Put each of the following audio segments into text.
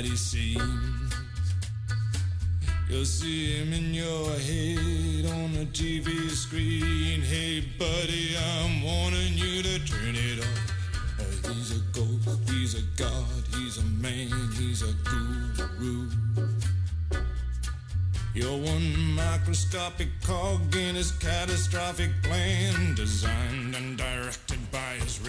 what he seems. You'll see him in your head the TV screen. Hey, buddy, I'm warning you to turn it off. Uh, he's a ghost, he's a god, he's a man, he's a guru. You're one microscopic cog in his catastrophic plan, designed and directed by his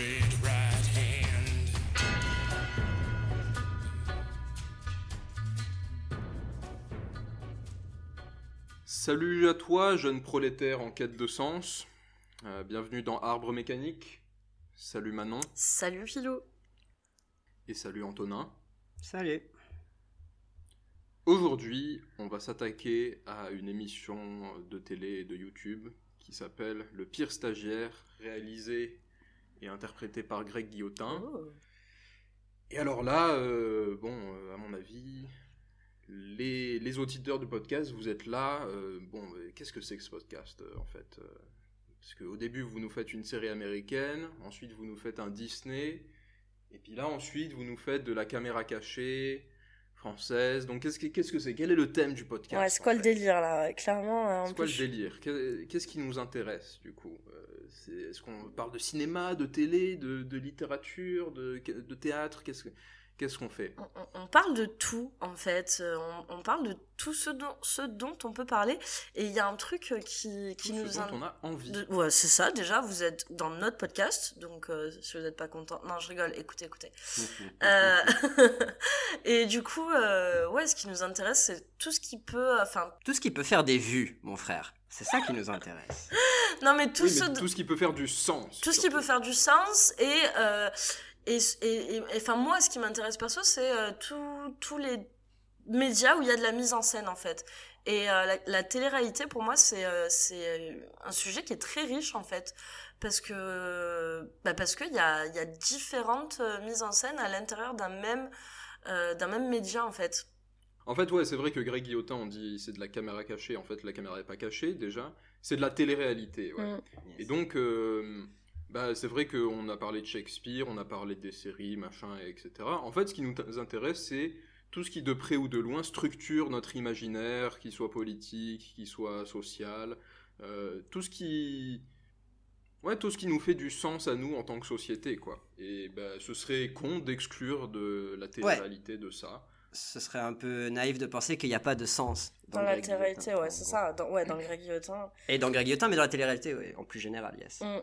Salut à toi, jeune prolétaire en quête de sens. Euh, bienvenue dans Arbre Mécanique. Salut Manon Salut Philo. et salut Antonin. Salut. Aujourd'hui, on va s'attaquer à une émission de télé et de YouTube qui s'appelle Le pire stagiaire, réalisé et interprété par Greg Guillotin. Oh. Et alors là, euh, bon, euh, à mon avis, les, les auditeurs du podcast, vous êtes là. euh, bon, qu'est-ce que c'est que ce podcast euh, en fait euh, Parce qu'au début, vous nous faites une série américaine, ensuite, vous nous faites un Disney, et puis là, ensuite, vous nous faites de la caméra cachée française. Donc, qu'est-ce que qu'est-ce que c'est? Quel est le thème du podcast Ouais, c'est quoi le délire là? Clairement, en C'est quoi le délire? Qu'est- Qu'est-ce qui nous intéresse du coup? Est-ce qu'on parle de cinéma, de télé, de, de littérature, de, de théâtre? Qu'est-ce que- qu'est-ce qu'on fait? On, parle de tout en fait. Euh, On, on parle de tout ce dont, ce dont on peut parler. Et il y a un truc euh, qui, qui Tout nous ce dont in- on a envie. de- Ouais, c'est ça. Déjà, vous êtes dans notre podcast, donc euh, si vous n'êtes pas content, non, je rigole. Écoutez, écoutez. Euh, et du coup, euh, ouais, ce qui nous intéresse, c'est tout ce qui peut, enfin, Tout ce qui peut faire des vues, mon frère. C'est ça qui nous intéresse. non mais tout Oui, ce, mais tout ce qui peut faire du sens. tout ce qui peut faire du sens et euh, et et et- enfin moi ce qui m'intéresse perso c'est euh, tous les médias où il y a de la mise en scène en fait et euh, la, la télé-réalité pour moi c'est euh, c'est un sujet qui est très riche en fait parce que bah parce qu'il y a il y a différentes mises en scène à l'intérieur d'un même euh, d'un même média en fait En fait, ouais, c'est vrai que Greg Guillotin, on dit c'est de la caméra cachée. En fait, la caméra n'est pas cachée déjà. C'est de la télé-réalité. Ouais. Mm. Et donc, euh, bah, c'est vrai qu'on a parlé de Shakespeare, on a parlé des séries, machin, etc. En fait, ce qui nous intéresse, c'est tout ce qui, de près ou de loin, structure notre imaginaire, qu'il soit politique, qu'il soit social, euh, tout ce qui... Ouais, tout ce qui nous fait du sens à nous en tant que société, quoi. Et bah, ce serait con d'exclure de la télé-réalité de ça. Ce serait un peu naïf de penser qu'il n'y a pas de sens dans, le la télé-réalité ouais c'est ça dans, ouais dans le Greg Guillotin Et dans Greg Guillotin, mais dans la télé-réalité, en plus général, yes. Mm.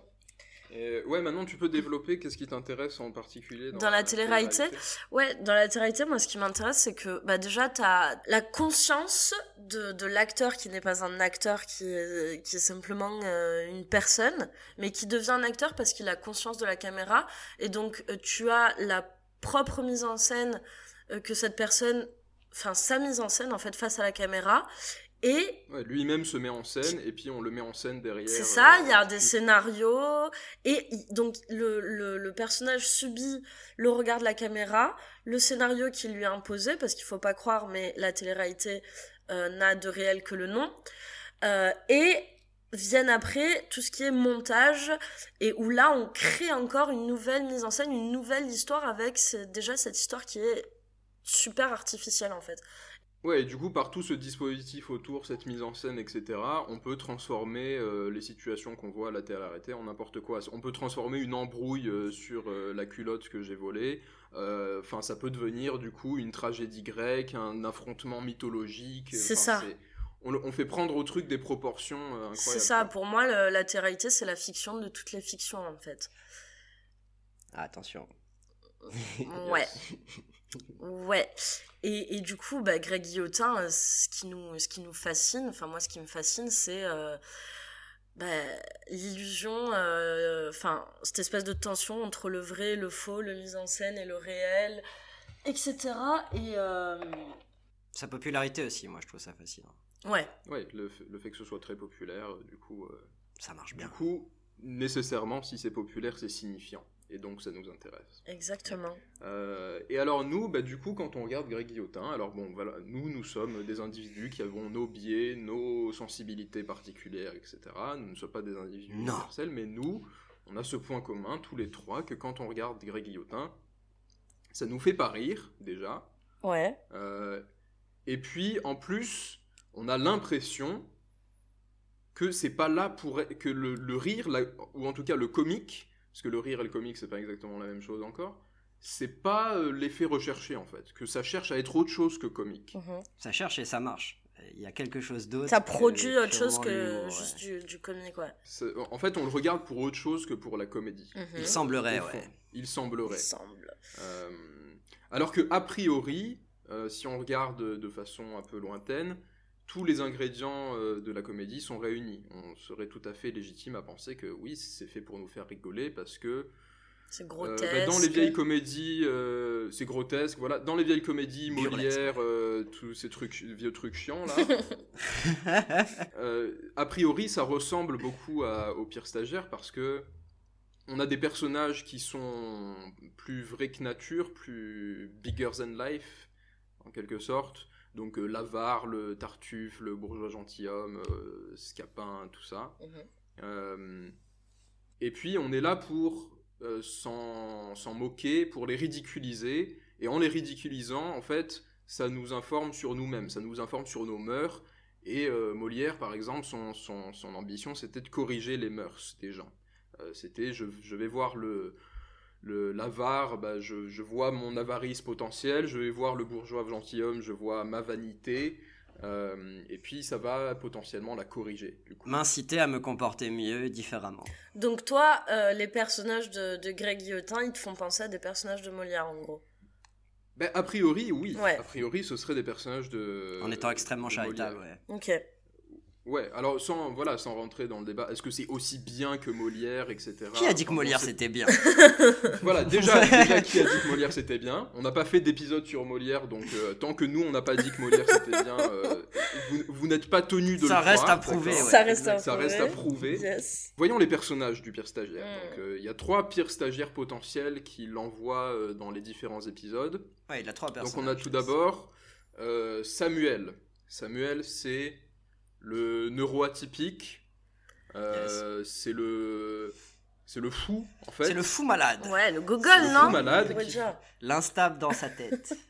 Et, ouais, maintenant tu peux développer qu'est-ce qui t'intéresse en particulier dans, Dans la télé-réalité Ouais, dans la télé-réalité, moi, ce qui m'intéresse, c'est que bah, déjà, tu as la conscience de, de l'acteur qui n'est pas un acteur, qui est, qui est simplement euh, une personne, mais qui devient un acteur parce qu'il a conscience de la caméra. Et donc, euh, tu as la propre mise en scène euh, que cette personne, enfin, sa mise en scène, en fait, face à la caméra. Et Ouais, lui-même se met en scène et puis on le met en scène derrière. c'est ça, euh, il y a des scénarios, et donc le, le, le personnage subit le regard de la caméra, le scénario qui lui est imposé, parce qu'il faut pas croire, mais la télé-réalité euh, n'a de réel que le nom, euh, et viennent après tout ce qui est montage, et où là on crée encore une nouvelle mise en scène, une nouvelle histoire avec déjà cette histoire qui est super artificielle en fait. Ouais, et du coup, par tout ce dispositif autour, cette mise en scène, etc., on peut transformer euh, les situations qu'on voit à la télé-réalité en n'importe quoi. On peut transformer une embrouille euh, sur euh, la culotte que j'ai volée. Euh, Enfin, ça peut devenir du coup une tragédie grecque, un affrontement mythologique. C'est ça. On, fait prendre au truc des proportions euh, incroyables. C'est ça, quoi. pour moi le- la télé-réalité c'est la fiction de toutes les fictions en fait. Ah, attention. Ouais. Ouais. Et, et du coup, bah, Greg Guillotin, euh, ce qui nous, ce qui nous fascine, enfin moi ce qui me fascine, c'est euh, bah, l'illusion, euh, enfin cette espèce de tension entre le vrai, le faux, le mise en scène et le réel, etc. Et euh, Sa popularité aussi, moi, je trouve ça fascinant. ouais, Ouais, le, fait- le fait que ce soit très populaire, du coup. euh, Ça marche Du bien. coup, nécessairement, si c'est populaire, c'est signifiant. Et donc ça nous intéresse. Exactement. Euh, et alors nous, bah, du coup, quand on regarde Greg Guillotin, alors bon, voilà, nous, nous sommes des individus qui avons nos biais, nos sensibilités particulières, etc. Nous ne sommes pas des individus Non. universels, mais nous, on a ce point commun, tous les trois, que quand on regarde Greg Guillotin, ça nous fait pas rire, déjà. Ouais. Euh, et puis, en plus, on a l'impression que c'est pas là pour que le, le rire, la- ou en tout cas le comique, parce que le rire et le comique c'est pas exactement la même chose encore. C'est pas euh, l'effet recherché en fait, que ça cherche à être autre chose que comique. Mhm. Ça cherche et ça marche. Il y a quelque chose d'autre. Ça que produit autre chose que ouais. juste du, du comique, ouais. En fait, on le regarde pour autre chose que pour la comédie. Mhm. Il semblerait, ouais. Il Il semblerait. semble. Euh, alors que a priori, euh, si on regarde de façon un peu lointaine, tous les ingrédients euh, de la comédie sont réunis. On serait tout à fait légitime à penser que oui, c'est fait pour nous faire rigoler parce que C'est euh, grotesque. bah, dans les vieilles comédies, euh, c'est grotesque. Voilà, dans les vieilles comédies. Molière, euh, tous ces trucs, vieux trucs chiants là. A priori, ça ressemble beaucoup à- au pire stagiaire parce que on a des personnages qui sont plus vrais que nature, plus bigger than life, en quelque sorte. Donc euh, l'avare, le tartuffe, le bourgeois gentilhomme, euh, Scapin, tout ça. Mhm. Euh, et puis on est là pour s'en moquer, pour les ridiculiser. Et en les ridiculisant, en fait, ça nous informe sur nous-mêmes, ça nous informe sur nos mœurs. Et Molière, par exemple, son, son, son ambition, c'était de corriger les mœurs des gens. C'était, je, je vais voir le le- l'avare, bah, je, je vois mon avarice potentielle, je vais voir le bourgeois gentilhomme, je vois ma vanité, euh, et puis ça va potentiellement la corriger. Du coup. M'inciter à me comporter mieux, différemment. Donc toi, euh, les personnages de, de Greg Guillotin, ils te font penser à des personnages de Molière, en gros. Ben, a priori, oui. Ouais. A priori, ce serait des personnages de. en étant extrêmement charitable, ouais. Ok. Ouais, alors sans, voilà, sans rentrer dans le débat, est-ce que c'est aussi bien que Molière, etc. Qui a dit que Molière c'était bien? Voilà, déjà, déjà, qui a dit que Molière c'était bien? On n'a pas fait d'épisode sur Molière, donc euh, tant que nous on n'a pas dit que Molière c'était bien, euh, vous, vous n'êtes pas tenu de Ça le reste croire, à prouver, ouais. Ça reste à Ça prouver. reste à prouver. Yes. Voyons les personnages du pire stagiaire. Mm. Donc, euh, il y a trois pires stagiaires potentiels qui l'envoient euh, dans les différents épisodes. Ouais, il a trois Donc personnages. on a tout d'abord euh, Samuel. Samuel, c'est le neuroatypique. Euh, C'est le c'est le fou en fait. C'est le fou malade. Ouais, le gogol, le non fou malade qui-. L'instable dans sa tête.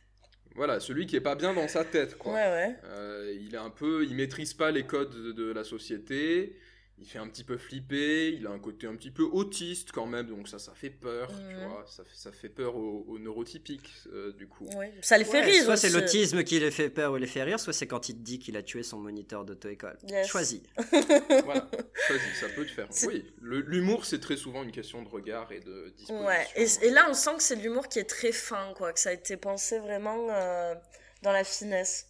Voilà, celui qui est pas bien dans sa tête quoi. Ouais, ouais. Euh, il est un peu, il maîtrise pas les codes de, de la société. Il fait un petit peu flipper. Il a un côté un petit peu autiste quand même, donc ça, ça fait peur. Tu Mhm. vois, ça, fait- ça fait peur aux, aux neurotypiques euh, du coup. Ouais. Ça les fait Ouais, rire soit c'est l'autisme qui les fait peur ou les fait rire, soit c'est quand il te dit qu'il a tué son moniteur d'auto-école. Yes. Choisis. voilà, choisis, ça peut te faire. Oui, l'humour c'est très souvent une question de regard et de disposition. Ouais, et, et là on sent que c'est de l'humour qui est très fin, quoi, que ça a été pensé vraiment euh, dans la finesse.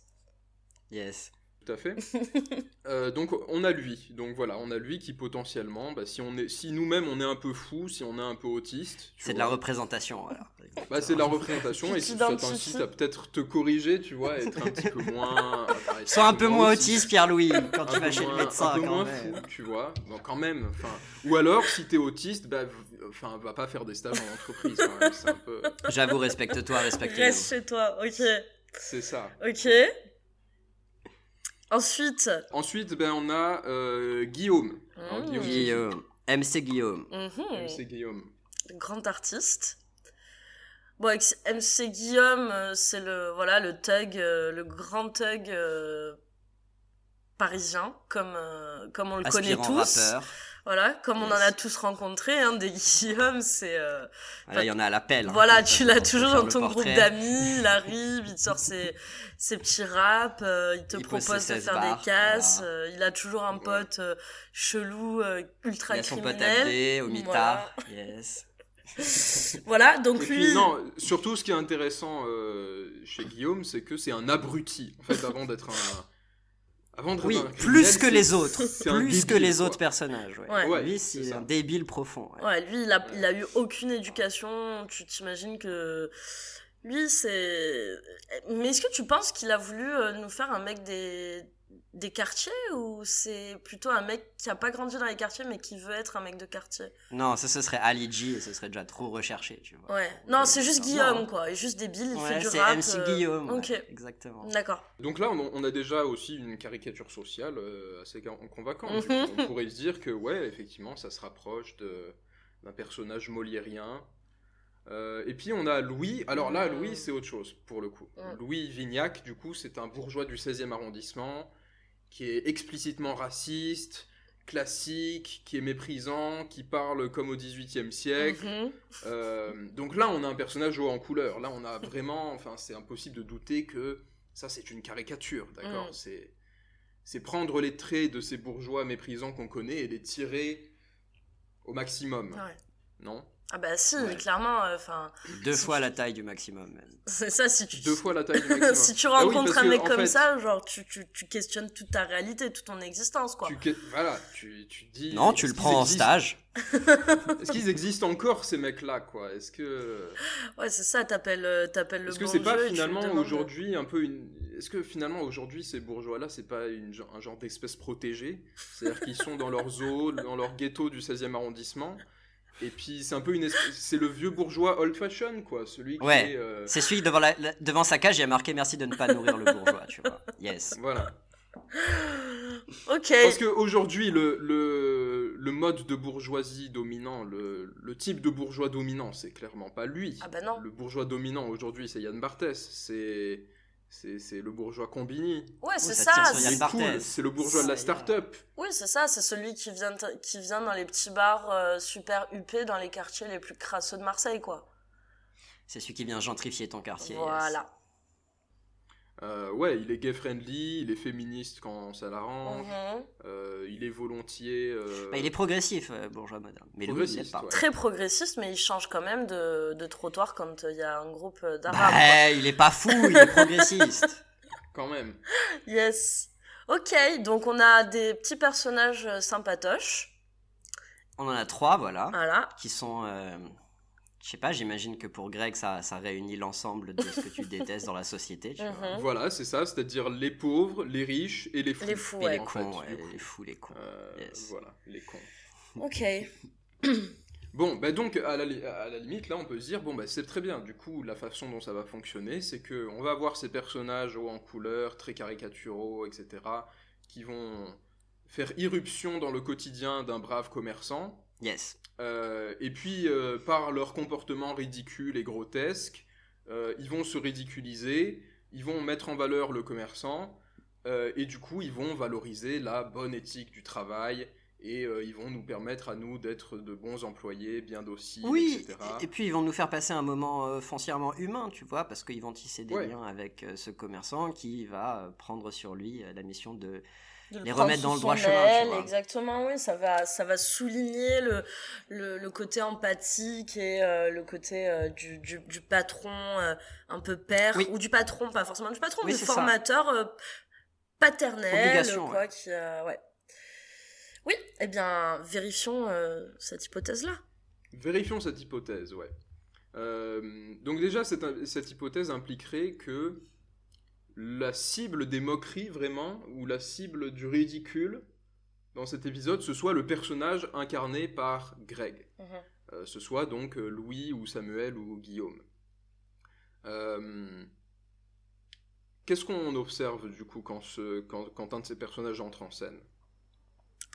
Yes. Tout à fait. Euh, donc on a lui, donc voilà, on a lui qui potentiellement, bah, si on est, si nous-mêmes on est un peu fou, si on est un peu autiste, C'est de la représentation, voilà. Bah, c'est de la représentation et Tu si ça t'incite à peut-être te corriger, tu vois, être un petit peu moins. Sois un peu moins autiste, autiste, Pierre-Louis, quand tu vas chez le médecin, un peu quand moins même. fou, tu vois. Donc quand même, enfin. Ou alors, si t'es autiste, bah, enfin, va pas faire des stages en entreprise. peu. J'avoue, respecte-toi, respecte-nous. Reste chez toi, ok. C'est ça. Ok. Ensuite. Ensuite, ben on a euh, Guillaume. Alors, Mmh. Guillaume. MC Guillaume. c'est Guillaume. grand artiste. Bon, MC Guillaume, euh, c'est le voilà le thug, euh, le grand thug euh, parisien, comme euh, comme on le connaît tous. rappeur. Voilà, comme on en a tous rencontré, hein, des Guillaume, c'est euh, Là, il y en a à l'appel. hein. Voilà, tu l'as toujours dans ton groupe d'amis, il arrive, il te sort ses, ses petits raps, euh, il te Il pose propose de 16 faire bars, des casses, voilà. euh, il a toujours un pote euh, chelou, euh, Il ultra y a son pote. Abdé, au mitard. Yes. Voilà, donc lui, non, surtout ce qui est intéressant euh, chez Guillaume, c'est que c'est un abruti. En fait, avant d'être un. Avant Oui, plus que les autres. Plus que les quoi. autres personnages. Ouais. Ouais. Ouais, Lui, c'est un débile profond. ouais. ouais, lui, il a, il a eu aucune éducation, tu t'imagines que lui, c'est... Mais est-ce que tu penses qu'il a voulu euh, nous faire un mec des, des quartiers ou c'est plutôt un mec qui a pas grandi dans les quartiers mais qui veut être un mec de quartier? Non, ça ce serait Ali G et ce serait déjà trop recherché, tu vois. Ouais. Non, c'est juste non. Guillaume quoi, il est juste débile, il fait du c'est rap. MC euh, Guillaume. ouais, Ok. exactement. D'accord. Donc là, on, on a déjà aussi une caricature sociale euh, assez con- convaincante. Mhm. on pourrait se dire que, ouais, effectivement, ça se rapproche de- d'un personnage moliérien. Euh, et puis on a Louis. Alors là, Mhm. Louis, c'est autre chose, pour le coup. Mhm. Louis Vignac, du coup, c'est un bourgeois du 16e arrondissement qui est explicitement raciste, classique, qui est méprisant, qui parle comme au 18e siècle. Mhm. Euh, donc là, on a un personnage haut en couleur. Là, on a vraiment, enfin, c'est impossible de douter que ça, c'est une caricature, d'accord? Mm. C'est, c'est prendre les traits de ces bourgeois méprisants qu'on connaît et les tirer au maximum, Ouais. non? Ah bah si, Ouais. clairement, enfin, Deux Si fois tu- la taille du maximum. même. c'est ça si tu Deux fois la taille du maximum. si tu Ah oui, rencontres parce un mec comme fait, ça, genre tu, tu, tu questionnes toute ta réalité, toute ton existence quoi. Tu, que- voilà, tu, tu dis. Non, tu le prends en existent- stage. Est-ce qu'ils existent encore ces mecs-là, quoi? Est-ce que Ouais, c'est ça, t'appelles euh, t'appelles le Est-ce que c'est pas finalement aujourd'hui un peu une. Est-ce que finalement aujourd'hui ces bourgeois-là, c'est pas une, un genre d'espèce protégée? C'est-à-dire qu'ils sont dans leur zoo, dans leur ghetto du 16e arrondissement, et puis c'est un peu une espèce. C'est le vieux bourgeois old fashion, quoi. Celui qui Ouais. est. euh, C'est celui devant, la, la- devant sa cage, il y a marqué merci de ne pas nourrir le bourgeois, tu vois. Yes. Voilà. Ok. Parce qu'aujourd'hui, le, le, le mode de bourgeoisie dominant, le, le type de bourgeois dominant, c'est clairement pas lui. Ah bah non. Le bourgeois dominant aujourd'hui, c'est Yann Barthès. C'est. C'est c'est le bourgeois Combini. Ouais, c'est ça c'est- cool, le bourgeois de la start-up. Oui, c'est ça, c'est celui qui vient, qui vient dans les petits bars euh, super huppés dans les quartiers les plus crasseux de Marseille, quoi. C'est celui qui vient gentrifier ton quartier. yes. Voilà. Euh, ouais, il est gay-friendly, il est féministe quand ça l'arrange, Mhm. euh, il est volontiers. euh, Bah, il est progressif, euh, bourgeois moderne. Mais Progressiste, pas. ouais. Très progressiste, mais il change quand même de, de trottoir quand euh, il y a un groupe d'arabes. Bah, il est pas fou, il est progressiste. Quand même. Yes. Ok, donc on a des petits personnages sympatoches. On en a trois, voilà, Voilà. qui sont. Je sais pas, j'imagine que pour Greg, ça, ça réunit l'ensemble de ce que tu détestes dans la société, tu vois. Mhm. Voilà, c'est ça, c'est-à-dire les pauvres, les riches et les fous. Les fous, Et ouais. les cons, fait, ouais, du coup. les fous, les cons. Euh, Yes. Voilà, les cons. Ok. Bon, bah donc à la, li- à la limite, là, on peut se dire, bon, bah c'est très bien. Du coup, la façon dont ça va fonctionner, c'est que on va avoir ces personnages hauts en couleur, très caricaturaux, etc., qui vont faire irruption dans le quotidien d'un brave commerçant. Yes. Euh, et puis, euh, par leur comportement ridicule et grotesque, euh, ils vont se ridiculiser, ils vont mettre en valeur le commerçant, et du coup, ils vont valoriser la bonne éthique du travail, et euh, ils vont nous permettre à nous d'être de bons employés, bien dociles, Oui, etc. et, et puis ils vont nous faire passer un moment euh, foncièrement humain, tu vois, parce qu'ils vont tisser des Ouais. liens avec euh, ce commerçant qui va prendre sur lui la mission de. De le Les remettre dans le droit chemin, tu aile, vois. Exactement, oui, ça va, ça va souligner le, le, le côté empathique et euh, le côté euh, du, du, du patron euh, un peu père, Oui. ou du patron, pas forcément du patron, Oui, du formateur euh, paternel, Obligation, quoi, ouais. qui, euh, ouais. Oui, eh bien, vérifions euh, cette hypothèse-là. Vérifions cette hypothèse, ouais. Euh, donc déjà, cette, cette hypothèse impliquerait que la cible des moqueries, vraiment, ou la cible du ridicule dans cet épisode, ce soit le personnage incarné par Greg. Mhm. Euh, ce soit donc euh, Louis ou Samuel ou Guillaume. Euh, Qu'est-ce qu'on observe du coup quand, ce, quand, quand un de ces personnages entre en scène?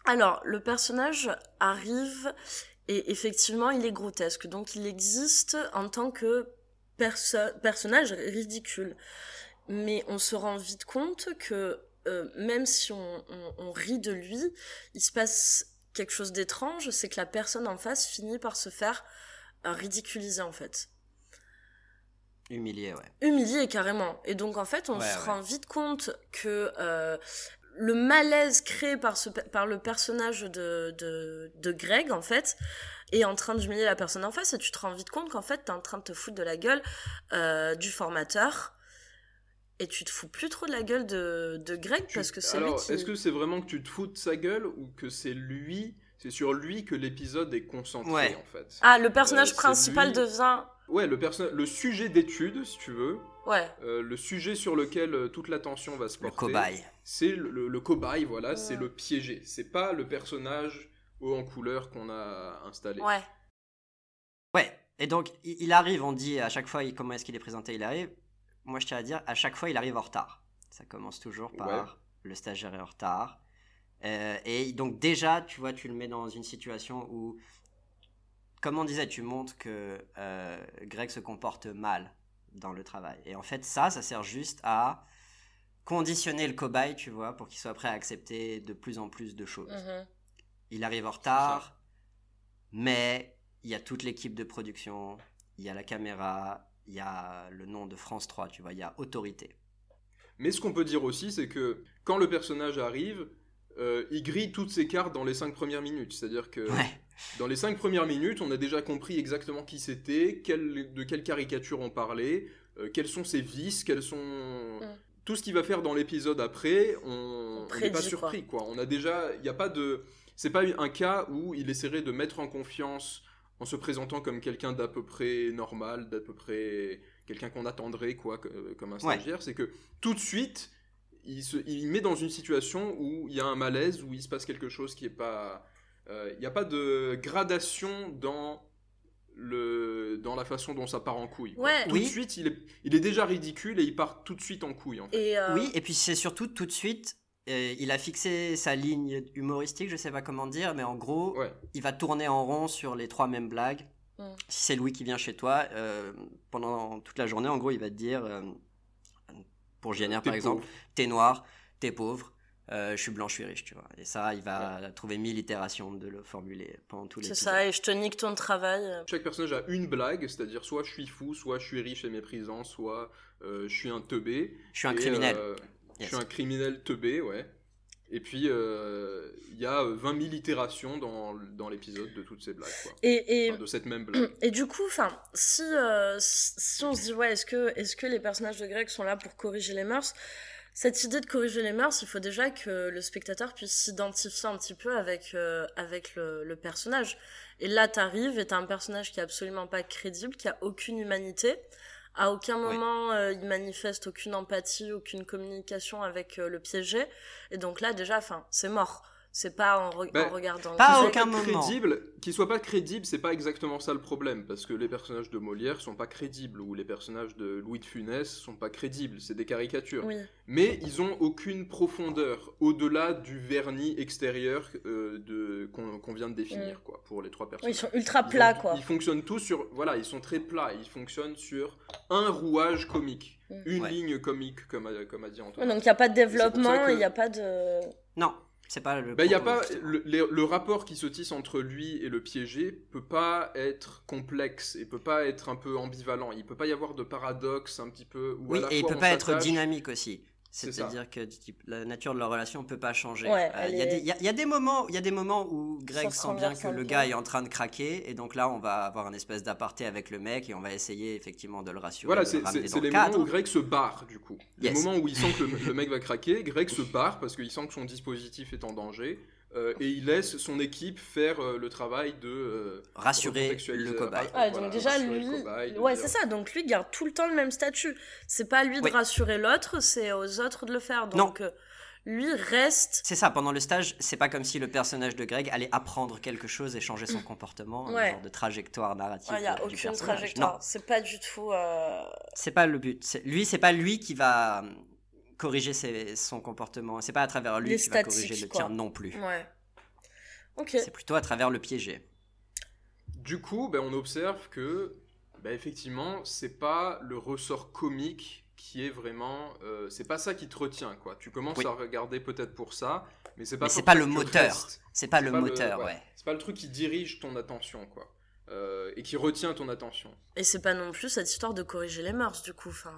Alors, le personnage arrive et effectivement, il est grotesque. Donc, il existe en tant que perso- personnage ridicule. Mais on se rend vite compte que euh, même si on, on- on rit de lui, il se passe quelque chose d'étrange, c'est que la personne en face finit par se faire euh, ridiculiser en fait. Humilié, ouais. Humilié carrément. Et donc en fait, on Ouais, se ouais. rend vite compte que euh, le malaise créé par, ce, pe- par le personnage de, de, de Greg, en fait, est en train d'humilier la personne en face. Et tu te rends vite compte qu'en fait, t'es en train de te foutre de la gueule euh, du formateur. Et tu te fous plus trop de la gueule de, de Greg Tu- parce que c'est lui qui... est-ce que c'est vraiment que tu te fous de sa gueule ou que c'est lui, c'est sur lui que l'épisode est concentré Ouais. en fait? Ah, le personnage Euh, principal lui- devient... Ouais, le, perso- le sujet d'étude, si tu veux, Ouais. Euh, le sujet sur lequel euh, toute l'attention va se Le porter, cobaye. c'est le, le- le cobaye, voilà, Ouais. c'est le piégé. C'est pas le personnage haut en couleur qu'on a installé. Ouais. Ouais, et donc il arrive, on dit à chaque fois comment est-ce qu'il est présenté, il arrive. Moi je tiens à dire, à chaque fois il arrive en retard. Ça commence toujours par Ouais. le stagiaire est en retard. Euh, et donc déjà, tu vois, tu le mets dans une situation où, comme on disait, tu montres que euh, Greg se comporte mal dans le travail. Et en fait ça, ça sert juste à conditionner le cobaye, tu vois, pour qu'il soit prêt à accepter de plus en plus de choses. Mhm. Il arrive en retard, mais il y a toute l'équipe de production, il y a la caméra, il y a le nom de France 3, tu vois, il y a autorité. Mais ce qu'on peut dire aussi, c'est que quand le personnage arrive, euh, il grille toutes ses cartes dans les cinq premières minutes. C'est-à-dire que Ouais. dans les cinq premières minutes, on a déjà compris exactement qui c'était, quel- de quelle caricature on parlait, euh, quels sont ses vices, quels sont... Tout ce qu'il va faire dans l'épisode après, on n'est pas quoi. surpris. Quoi. On a déjà... Il n'y a pas de... C'est pas un cas où il essaierait de mettre en confiance en se présentant comme quelqu'un d'à peu près normal, d'à peu près quelqu'un qu'on attendrait quoi, que- comme un Ouais. stagiaire. C'est que tout de suite, il se il met dans une situation où il y a un malaise, où il se passe quelque chose qui est pas... euh, Il n'y a pas de gradation dans, le, dans la façon dont ça part en couille. Ouais. Tout Oui. de suite, il est, il est déjà ridicule et il part tout de suite en couille. En fait. Et euh, Oui, et puis c'est surtout tout de suite, il a fixé sa ligne humoristique, je sais pas comment dire, mais en gros, Ouais. il va tourner en rond sur les trois mêmes blagues. Mm. Si c'est Louis qui vient chez toi, euh, pendant toute la journée, en gros, il va te dire, euh, pour JNR par exemple, t'es noir, t'es pauvre, euh, je suis blanc, je suis riche, tu vois. Et ça, il va trouver mille itérations de le formuler pendant tous les c'est ça, et je te nique ton travail. Chaque personnage a une blague, c'est-à-dire soit je suis fou, soit je suis riche et méprisant, soit euh, je suis un teubé. Je suis un Et, criminel. euh, Je suis un criminel teubé, ouais. Et puis, euh, il y a euh, 20 000 itérations dans, dans l'épisode de toutes ces blagues, quoi. Et, et, Enfin, de cette même blague. et du coup, enfin, si, euh, si si on se dit, ouais, est-ce que, est-ce que les personnages de Greg sont là pour corriger les mœurs? Cette idée de corriger les mœurs, il faut déjà que le spectateur puisse s'identifier un petit peu avec, euh, avec le, le personnage. Et là, t'arrives et t'as un personnage qui est absolument pas crédible, qui a aucune humanité. À aucun moment, euh, il manifeste aucune empathie, aucune communication avec euh, le piégé. Et donc là, déjà, enfin, c'est mort. C'est pas en, re- Ben, en regardant. pas à aucun pas moment. Crédible, qu'il soit pas crédible, c'est pas exactement ça le problème, parce que les personnages de Molière sont pas crédibles, ou les personnages de Louis de Funès sont pas crédibles, c'est des caricatures. Oui. Mais ils ont aucune profondeur, au-delà du vernis extérieur euh, de, qu'on, vient de définir, quoi, pour les trois Oui, personnages. ils sont ultra Ils plats, ont- quoi. Ils fonctionnent tous sur. Voilà, ils sont très plats. Ils fonctionnent sur un rouage comique. Mm. Une Ouais. ligne comique, comme a, comme a dit Antoine. donc il n'y a pas de développement, il n'y a pas de... Non, c'est pas le. Ben, y a pas, le, le- le rapport qui se tisse entre lui et le piégé peut pas être complexe et peut pas être un peu ambivalent. Il peut pas y avoir de paradoxe un petit peu. Où à Oui, la et il fois peut on pas être dynamique aussi. C'est-à-dire que la nature de leur relation ne peut pas changer. Ouais, Euh, Il y, a est- des- il y a- il y a des moments, il y a des moments où Greg sent bien que le gars est en train de craquer, et donc là, on va avoir un espèce d'aparté avec le mec et on va essayer effectivement de le rassurer, Voilà, c'est le les cadre. moments où Greg se barre, du coup. Les Yes. moments où il sent que le, le mec va craquer, Greg se barre parce qu'il sent que son dispositif est en danger. Euh, et il laisse son équipe faire euh, le travail de euh, Rassurer le cobaye. Ah, Ouais, voilà, donc déjà, rassurer lui... le cobaye, de ouais, c'est ça, donc lui garde tout le temps le même statut. C'est pas à lui de Oui. rassurer l'autre, c'est aux autres de le faire. Non. Donc euh, lui reste... C'est ça, pendant le stage, c'est pas comme si le personnage de Greg allait apprendre quelque chose et changer son comportement, un Ouais. genre de trajectoire narrative Il n'y a du aucune personnage. trajectoire. Non, C'est pas du tout... euh, c'est pas le but. C'est- Lui, c'est pas lui qui va euh, corriger ses- son comportement. C'est pas à travers lui qui va corriger le quoi. tien non plus. Ouais. C'est plutôt à travers le piégé. Du coup, ben, on observe que, ben, effectivement, c'est pas le ressort comique qui est vraiment. euh, c'est pas ça qui te retient, quoi. Tu commences Oui. à regarder peut-être pour ça, mais c'est pas. Mais c'est pour pas le que tu moteur. C'est pas le pas le- moteur, ouais. ouais. C'est pas le truc qui dirige ton attention, quoi. Euh, et qui retient ton attention. Et c'est pas non plus cette histoire de corriger les mœurs, du coup. Enfin,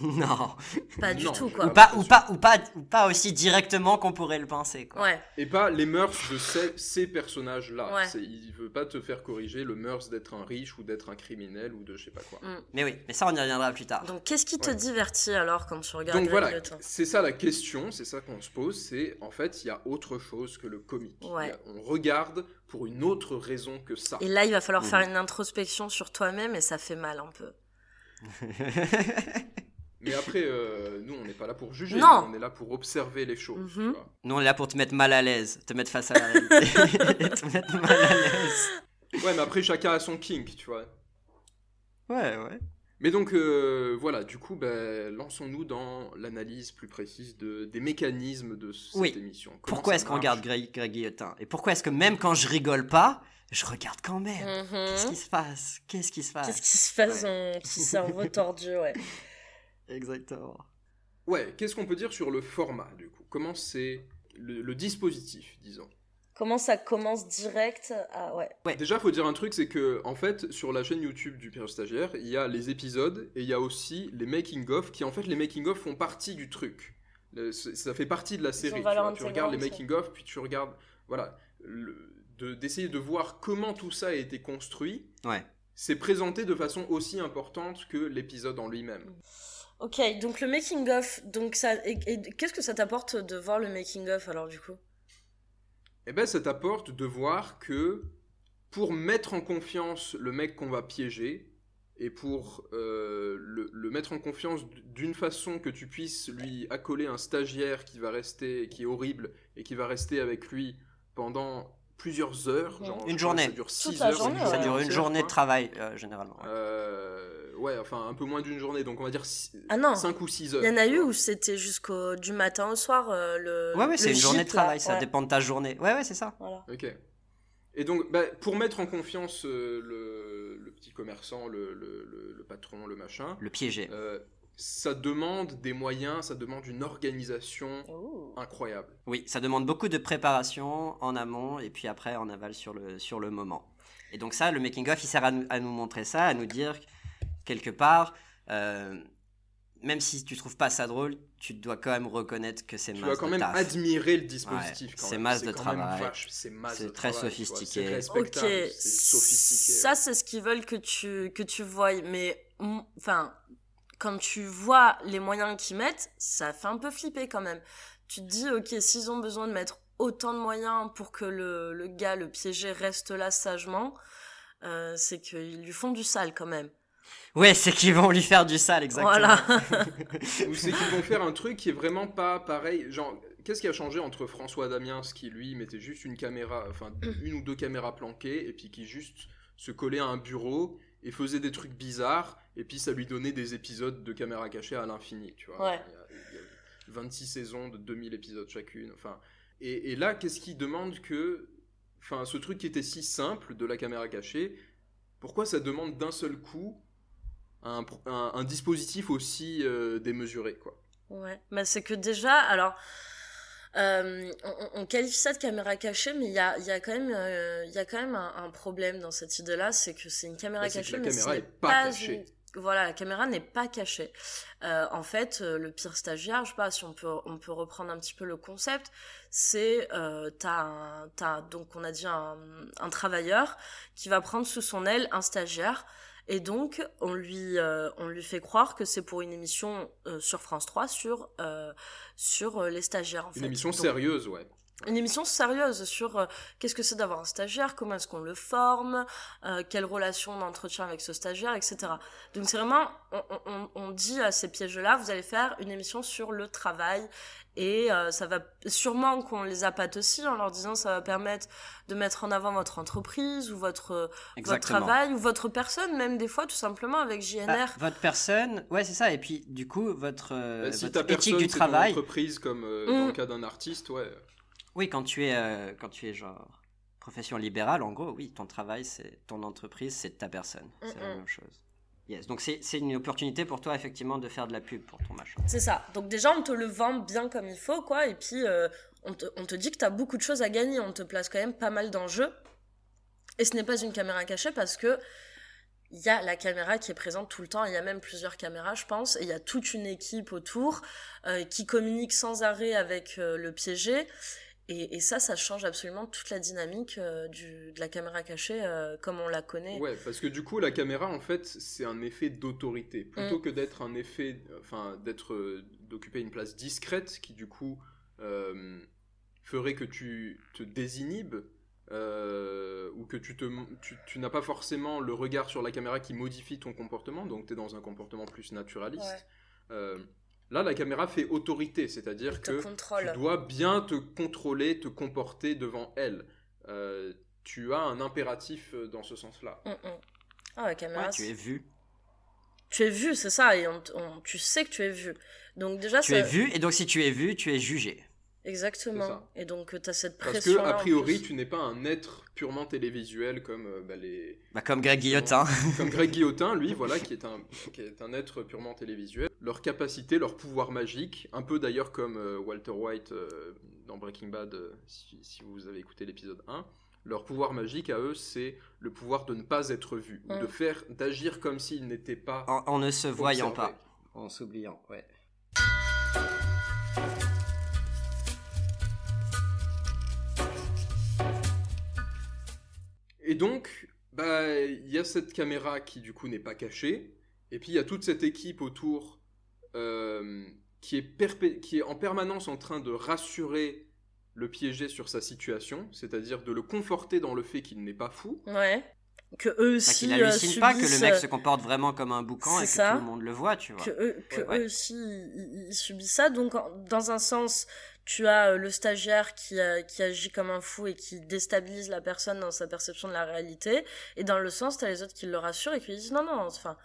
non. pas du Non, tout, quoi. Ou pas, ou, pas, ou, pas, ou pas aussi directement qu'on pourrait le penser, quoi. Ouais. Et pas les mœurs de ces, ces personnages-là. Ouais. Il veut pas te faire corriger le mœurs d'être un riche ou d'être un criminel ou de je sais pas quoi. Mais oui, mais ça, on y reviendra plus tard. Donc qu'est-ce qui te Ouais. divertit alors quand tu regardes Donc Greg voilà, c'est ça la question, c'est ça qu'on se pose, c'est en fait il y a autre chose que le comique. Ouais. A- on regarde pour une autre raison que ça. Et là, il va falloir Mhm. faire une introspection sur toi-même et ça fait mal un peu. Mais après, euh, nous, on n'est pas là pour juger, Non. on est là pour observer les choses. tu vois. Nous, on est là pour te mettre mal à l'aise, te mettre face à la réalité. Te mettre mal à l'aise. Ouais, mais après, chacun a son kink, tu vois. Ouais, ouais. Mais donc, euh, voilà, du coup, ben, lançons-nous dans l'analyse plus précise de, des mécanismes de cette Oui. émission. Comment Pourquoi est-ce qu'on regarde Greg, Greg Guillotin? Et pourquoi est-ce que même quand je rigole pas, je regarde quand même? Qu'est-ce Mhm. qui se passe? Qu'est-ce qui se passe? Qu'est-ce qui se passe? Dans mon petit cerveau tordu, ouais. Exactement. Ouais, qu'est-ce qu'on peut dire sur le format, du coup? Comment c'est le, le dispositif, disons? Comment ça commence direct à... Ouais. Ouais. Déjà, faut dire un truc, c'est que en fait, sur la chaîne YouTube du Pire Stagiaire, il y a les épisodes et il y a aussi les making-of, qui en fait, les making-of font partie du truc. Le- ça fait partie de la série. Tu, valeur vois. Tu regardes les making-of, puis tu regardes, voilà, de- d'essayer de voir comment tout ça a été construit. Ouais. C'est présenté de façon aussi importante que l'épisode en lui-même. Ok, donc le making of, donc ça, et, et qu'est-ce que ça t'apporte de voir le making of alors du coup? Eh ben, ça t'apporte de voir que pour mettre en confiance le mec qu'on va piéger et pour euh, le, le mettre en confiance d'une façon que tu puisses lui accoler un stagiaire qui va rester, qui est horrible et qui va rester avec lui pendant plusieurs heures, Ouais. genre, Une journée. ça dure 6 la heures, journée, Ça dure une journée de travail, euh, généralement. ouais. Euh, ouais, enfin un peu moins d'une journée, donc on va dire Ah non, 5 ou 6 heures. il y en a eu où c'était jusqu'au du matin au soir euh, le. Ouais, c'est une journée de là, travail, ça ouais, dépend de ta journée. Ouais, ouais, c'est ça. Voilà. Ok. Et donc, bah, pour mettre en confiance euh, le, le petit commerçant, le, le- le- le patron, le machin, Le piéger. euh, ça demande des moyens, ça demande une organisation Ouh. incroyable. Oui, ça demande beaucoup de préparation en amont et puis après en aval sur le, sur le moment. Et donc ça, le making-of, il sert à nous, à nous montrer ça, à nous dire quelque part, euh, même si tu trouves pas ça drôle, tu dois quand même reconnaître que c'est Tu masse dois quand même taf. admirer le dispositif. Ouais, c'est masse de quand travail. C'est très travail, tu sophistiqué. C'est Ok, respectable, c'est sophistiqué. ça c'est ce qu'ils veulent que tu que tu voies, mais enfin quand tu vois les moyens qu'ils mettent, ça fait un peu flipper quand même. Tu te dis ok s'ils ont besoin de mettre autant de moyens pour que le, le gars le piégé reste là sagement, euh, c'est qu'ils lui font du sale quand même. Ouais, c'est qu'ils vont lui faire du sale, exactement. Voilà. Ou c'est qu'ils vont faire un truc qui est vraiment pas pareil. Genre, qu'est-ce qui a changé entre François Damiens, qui lui mettait juste une caméra, enfin une ou deux caméras planquées, et puis qui juste se collait à un bureau et faisait des trucs bizarres, et puis ça lui donnait des épisodes de caméra cachée à l'infini, tu vois. Ouais. Il y a- il y a 26 saisons de 2000 épisodes chacune. Enfin, et, et là, qu'est-ce qui demande que, enfin, ce truc qui était si simple de la caméra cachée, pourquoi ça demande d'un seul coup un, pro- un- un dispositif aussi euh, démesuré, quoi. Ouais, bah c'est que déjà, alors, euh, on, on qualifie ça de caméra cachée, mais il y a, y a quand même, euh, y a quand même un, un problème dans cette idée-là, c'est que c'est une caméra Bah, que cachée, la mais caméra ce n'est pas cachée. une- Voilà, la caméra n'est pas cachée. Euh, en fait, euh, le pire stagiaire, je sais pas si on peut, on peut reprendre un petit peu le concept, c'est euh, t'as, donc on a dit un, un travailleur qui va prendre sous son aile un stagiaire. Et donc, on lui, euh, on lui fait croire que c'est pour une émission euh, sur France 3 sur, euh, sur les stagiaires. En Une fait. émission Donc, sérieuse, ouais. Une émission sérieuse sur euh, qu'est-ce que c'est d'avoir un stagiaire, comment est-ce qu'on le forme, euh, quelle relation on entretient avec ce stagiaire, etc. Donc c'est vraiment, on, on, on dit à ces pièges-là, vous allez faire une émission sur le travail et euh, ça va sûrement qu'on les appâte aussi en leur disant ça va permettre de mettre en avant votre entreprise ou votre, votre Exactement. travail ou votre personne, même des fois tout simplement avec Bah, JNR. votre personne, ouais, c'est ça. Et puis, du coup, votre, euh, Bah, si votre éthique personne, du c'est ton travail. entreprise, comme euh, Mm. dans le cas d'un artiste, ouais. Oui, quand tu es, euh, quand tu es genre profession libérale, en gros, oui, ton travail, c'est ton entreprise, c'est ta personne. C'est la Mm-mm. même chose. Yes. Donc c'est c'est une opportunité pour toi effectivement de faire de la pub pour ton machin. C'est ça. Donc déjà, on te le vend bien comme il faut, quoi. Et puis, euh, on, te, on te dit que tu as beaucoup de choses à gagner. On te place quand même pas mal d'enjeux. Et ce n'est pas une caméra cachée parce que il y a la caméra qui est présente tout le temps. Il y a même plusieurs caméras, je pense. Et il y a toute une équipe autour euh, qui communique sans arrêt avec euh, le piégé. Et, et ça, ça change absolument toute la dynamique euh, du, de la caméra cachée euh, comme on la connaît. Ouais, parce que du coup, la caméra, en fait, c'est un effet d'autorité. Mm. Plutôt que d'être un effet, enfin, d'être, euh, d'occuper une place discrète qui, du coup, ferait que tu te désinhibes, ou que tu, te, tu, tu n'as pas forcément le regard sur la caméra qui modifie ton comportement, donc tu es dans un comportement plus naturaliste. Ouais. Là, la caméra fait autorité, c'est-à-dire que contrôle. tu dois bien te contrôler, te comporter devant elle. Euh, tu as un impératif euh, dans ce sens-là. Mm, mm. Ah, la caméra, Ouais, tu es vu. tu es vu, c'est ça, et on, on- tu sais que tu es vu. Donc déjà, Tu ça- es vu, et donc si tu es vu, tu es jugé. Exactement. Et donc, tu as cette Parce pression. que, a priori, tu n'es pas un être purement télévisuel comme euh, bah, les, Bah, comme Greg Guillotin. comme Greg Guillotin, lui, voilà, qui est, un, qui est un être purement télévisuel. Leur capacité, leur pouvoir magique, un peu d'ailleurs comme euh, Walter White euh, dans Breaking Bad, euh, si, si vous avez écouté l'épisode 1, leur pouvoir magique à eux, c'est le pouvoir de ne pas être vu, ou Mm. de faire, d'agir comme s'ils n'étaient pas. En, en ne se voyant observés. pas. En s'oubliant, ouais. Donc, bah, il y a cette caméra qui du coup n'est pas cachée, et puis il y a toute cette équipe autour euh, qui, est perpé- qui est en permanence en train de rassurer le piégé sur sa situation, c'est-à-dire de le conforter dans le fait qu'il n'est pas fou. Ouais. Que eux Bah, aussi. qu'il euh, pas que le subissent, mec euh, se comporte vraiment comme un boucan et que ça. tout le monde le voit, tu vois. que eux, que Ouais. eux aussi ils, ils subissent ça. Donc dans un sens, tu as euh, le stagiaire qui, euh, qui agit comme un fou et qui déstabilise la personne dans sa perception de la réalité. Et dans le sens, tu as les autres qui le rassurent et qui lui disent non, non, enfin,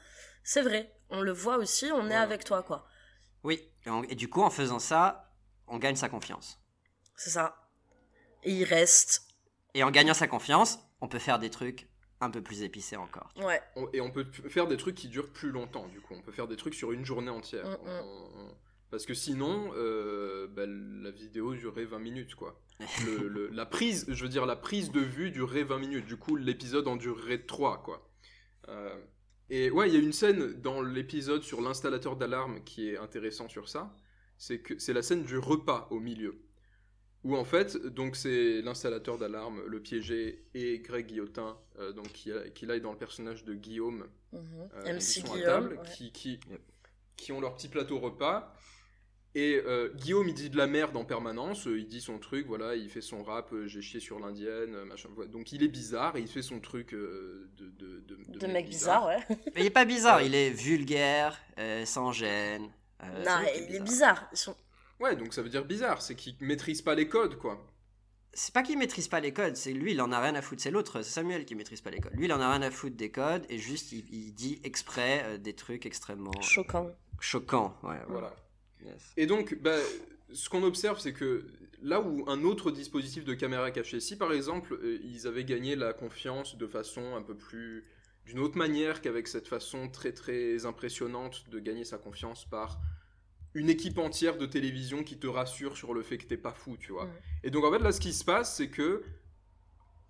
c'est vrai, on le voit aussi, on est avec toi, quoi. Oui, et, du coup, en faisant ça, on gagne sa confiance. C'est ça. Et il reste. Et en gagnant sa confiance, on peut faire des trucs un peu plus épicés encore. Ouais. On- Et on peut faire des trucs qui durent plus longtemps, du coup. On peut faire des trucs sur une journée entière. Mm, mm. On- on- Parce que sinon, euh, bah, la vidéo durait 20 minutes, quoi. Le- le- la prise, je veux dire, la prise de vue durait 20 minutes. Du coup, l'épisode en durerait 3, quoi. Euh, et ouais, il y a une scène dans l'épisode sur l'installateur d'alarme qui est intéressant sur ça. C'est que c'est la scène du repas au milieu. Où en fait, donc c'est l'installateur d'alarme, le piégé et Greg Guillotin, euh, donc qui, a- qui là est dans le personnage de Guillaume, euh, donc, MC ils sont à Guillaume. table, ouais. qui, qui, Yep. qui ont leur petit plateau repas. Et euh, Guillaume, il dit de la merde en permanence, euh, il dit son truc, voilà, il fait son rap, euh, j'ai chié sur l'indienne, machin. voilà. Donc il est bizarre et il fait son truc euh, de, de, de, De mec bizarre, ouais. Mais il est pas bizarre, Ouais. il est vulgaire, euh, sans gêne. euh, non, il est bizarre. Ils sont... Ouais, donc ça veut dire bizarre, c'est qu'il maîtrise pas les codes, quoi. C'est pas qu'il maîtrise pas les codes, c'est lui, il en a rien à foutre. C'est l'autre, c'est Samuel qui maîtrise pas les codes. Lui, il en a rien à foutre des codes et juste il, il dit exprès euh, des trucs extrêmement choquants. choquants. Ouais, Voilà. Yes. Et donc, bah, ce qu'on observe, c'est que là où un autre dispositif de caméra cachée, si par exemple euh, ils avaient gagné la confiance de façon un peu plus. d'une autre manière qu'avec cette façon très très impressionnante de gagner sa confiance par une équipe entière de télévision qui te rassure sur le fait que t'es pas fou, tu vois. Et donc en fait, là, ce qui se passe, c'est que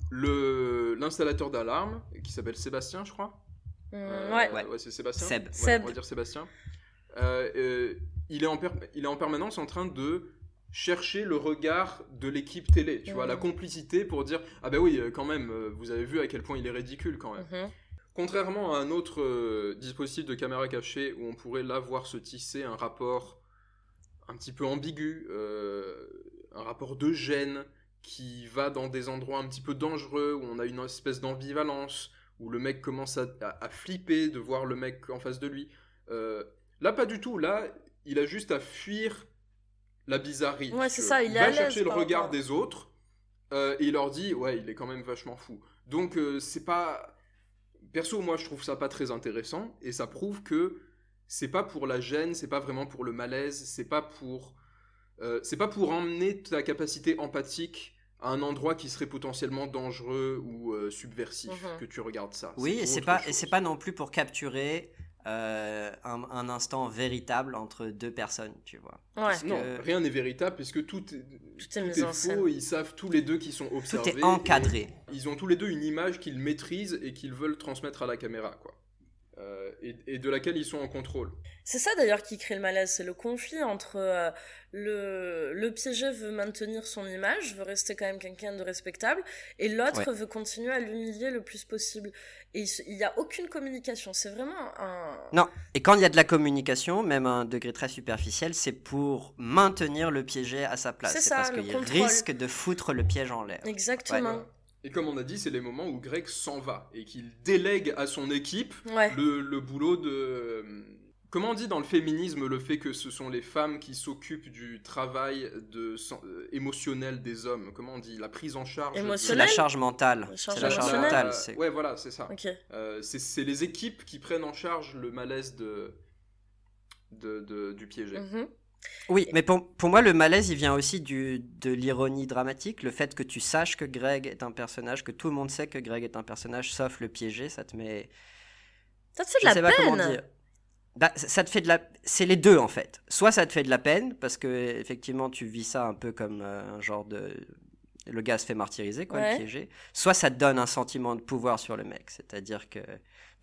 le l'installateur d'alarme, qui s'appelle Sébastien, je crois. Mm, Euh, ouais. Ouais. c'est Sébastien. Seb. Ouais, Seb. On va dire Sébastien. Euh, euh, il, est en il est en permanence en train de chercher le regard de l'équipe télé, tu vois, la complicité pour dire ah ben oui, euh, quand même, euh, vous avez vu à quel point il est ridicule quand même. Mhm. Contrairement à un autre euh, dispositif de caméra cachée où on pourrait là voir se tisser un rapport un petit peu ambigu, euh, un rapport de gêne qui va dans des endroits un petit peu dangereux, où on a une espèce d'ambivalence, où le mec commence à, à- à flipper de voir le mec en face de lui. Euh, là, pas du tout. Là, il a juste à fuir la bizarrerie. Ouais, c'est ça, il est va à chercher le regard des autres euh, et il leur dit ouais, il est quand même vachement fou. Donc euh, c'est pas perso, moi je trouve ça pas très intéressant et ça prouve que c'est pas pour la gêne, c'est pas vraiment pour le malaise, c'est pas pour euh, c'est pas pour emmener ta capacité empathique à un endroit qui serait potentiellement dangereux ou euh, subversif Mhm. que tu regardes ça. Oui, et c'est pas et c'est pas non plus pour capturer euh, un, un instant véritable entre deux personnes, tu vois. Ouais. Non, que- rien n'est véritable puisque tout est, Tout faux. scène. Ils savent tous les deux qu'ils sont Tout observés. est encadré. Ils ont tous les deux une image qu'ils maîtrisent et qu'ils veulent transmettre à la caméra, quoi. Euh, et, et de laquelle ils sont en contrôle. C'est ça d'ailleurs qui crée le malaise, c'est le conflit entre euh, le, le piégé veut maintenir son image, veut rester quand même quelqu'un de respectable, et l'autre Ouais. veut continuer à l'humilier le plus possible. Et il n'y a aucune communication, c'est vraiment un... Non, et quand il y a de la communication, même à un degré très superficiel, c'est pour maintenir le piégé à sa place. C'est parce le qu'il risque de foutre le piège en l'air. Exactement. Et comme on a dit, c'est les moments où Greg s'en va et qu'il délègue à son équipe Ouais. le, le boulot de, Comment on dit dans le féminisme le fait que ce sont les femmes qui s'occupent du travail de, euh, émotionnel des hommes? Comment on dit? La prise en charge C'est la charge mentale. C'est la charge mentale. ouais, voilà, c'est ça. Euh, c'est les équipes qui prennent en charge le malaise de, de, du piégé. Mhm. Oui, mais pour, pour, moi, le malaise, il vient aussi du, de l'ironie dramatique. Le fait que tu saches que Greg est un personnage, que tout le monde sait que Greg est un personnage, sauf le piégé, ça te met. Ça te fait de la peine. Bah, ça te fait de la c'est les deux en fait soit ça te fait de la peine parce que effectivement tu vis ça un peu comme euh, un genre de le gars se fait martyriser quoi le piégé soit ça te donne un sentiment de pouvoir sur le mec c'est-à-dire que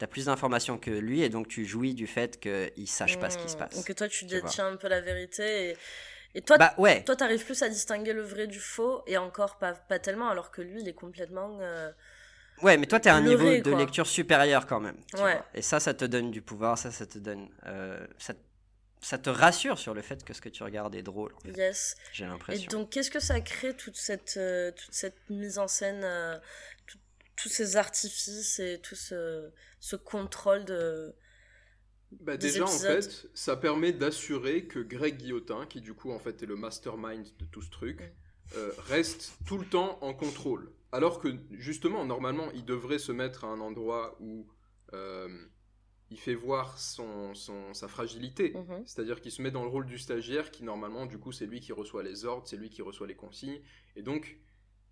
tu as plus d'informations que lui et donc tu jouis du fait qu'il sache pas ce qui se passe donc toi tu détiens un peu la vérité et, et toi bah, ouais. toi t'arrives plus à distinguer le vrai du faux et encore pas, pas tellement alors que lui il est complètement euh, Ouais, mais toi, tu as un niveau de lecture supérieur quand même. Et ça, ça te donne du pouvoir, ça, ça te donne. Euh, ça, ça, te rassure sur le fait que ce que tu regardes est drôle. Yes. J'ai l'impression. Et donc, qu'est-ce que ça crée, toute cette, euh, toute cette mise en scène, euh, tous ces artifices et tout ce, ce contrôle de. Bah déjà, en fait, ça permet d'assurer que Greg Guillotin, qui du coup, en fait, est le mastermind de tout ce truc, mm. reste tout le temps en contrôle. Alors que justement, normalement, il devrait se mettre à un endroit où euh, il fait voir son, sa fragilité. Mhm. C'est-à-dire qu'il se met dans le rôle du stagiaire qui, normalement, du coup, c'est lui qui reçoit les ordres, c'est lui qui reçoit les consignes. Et donc,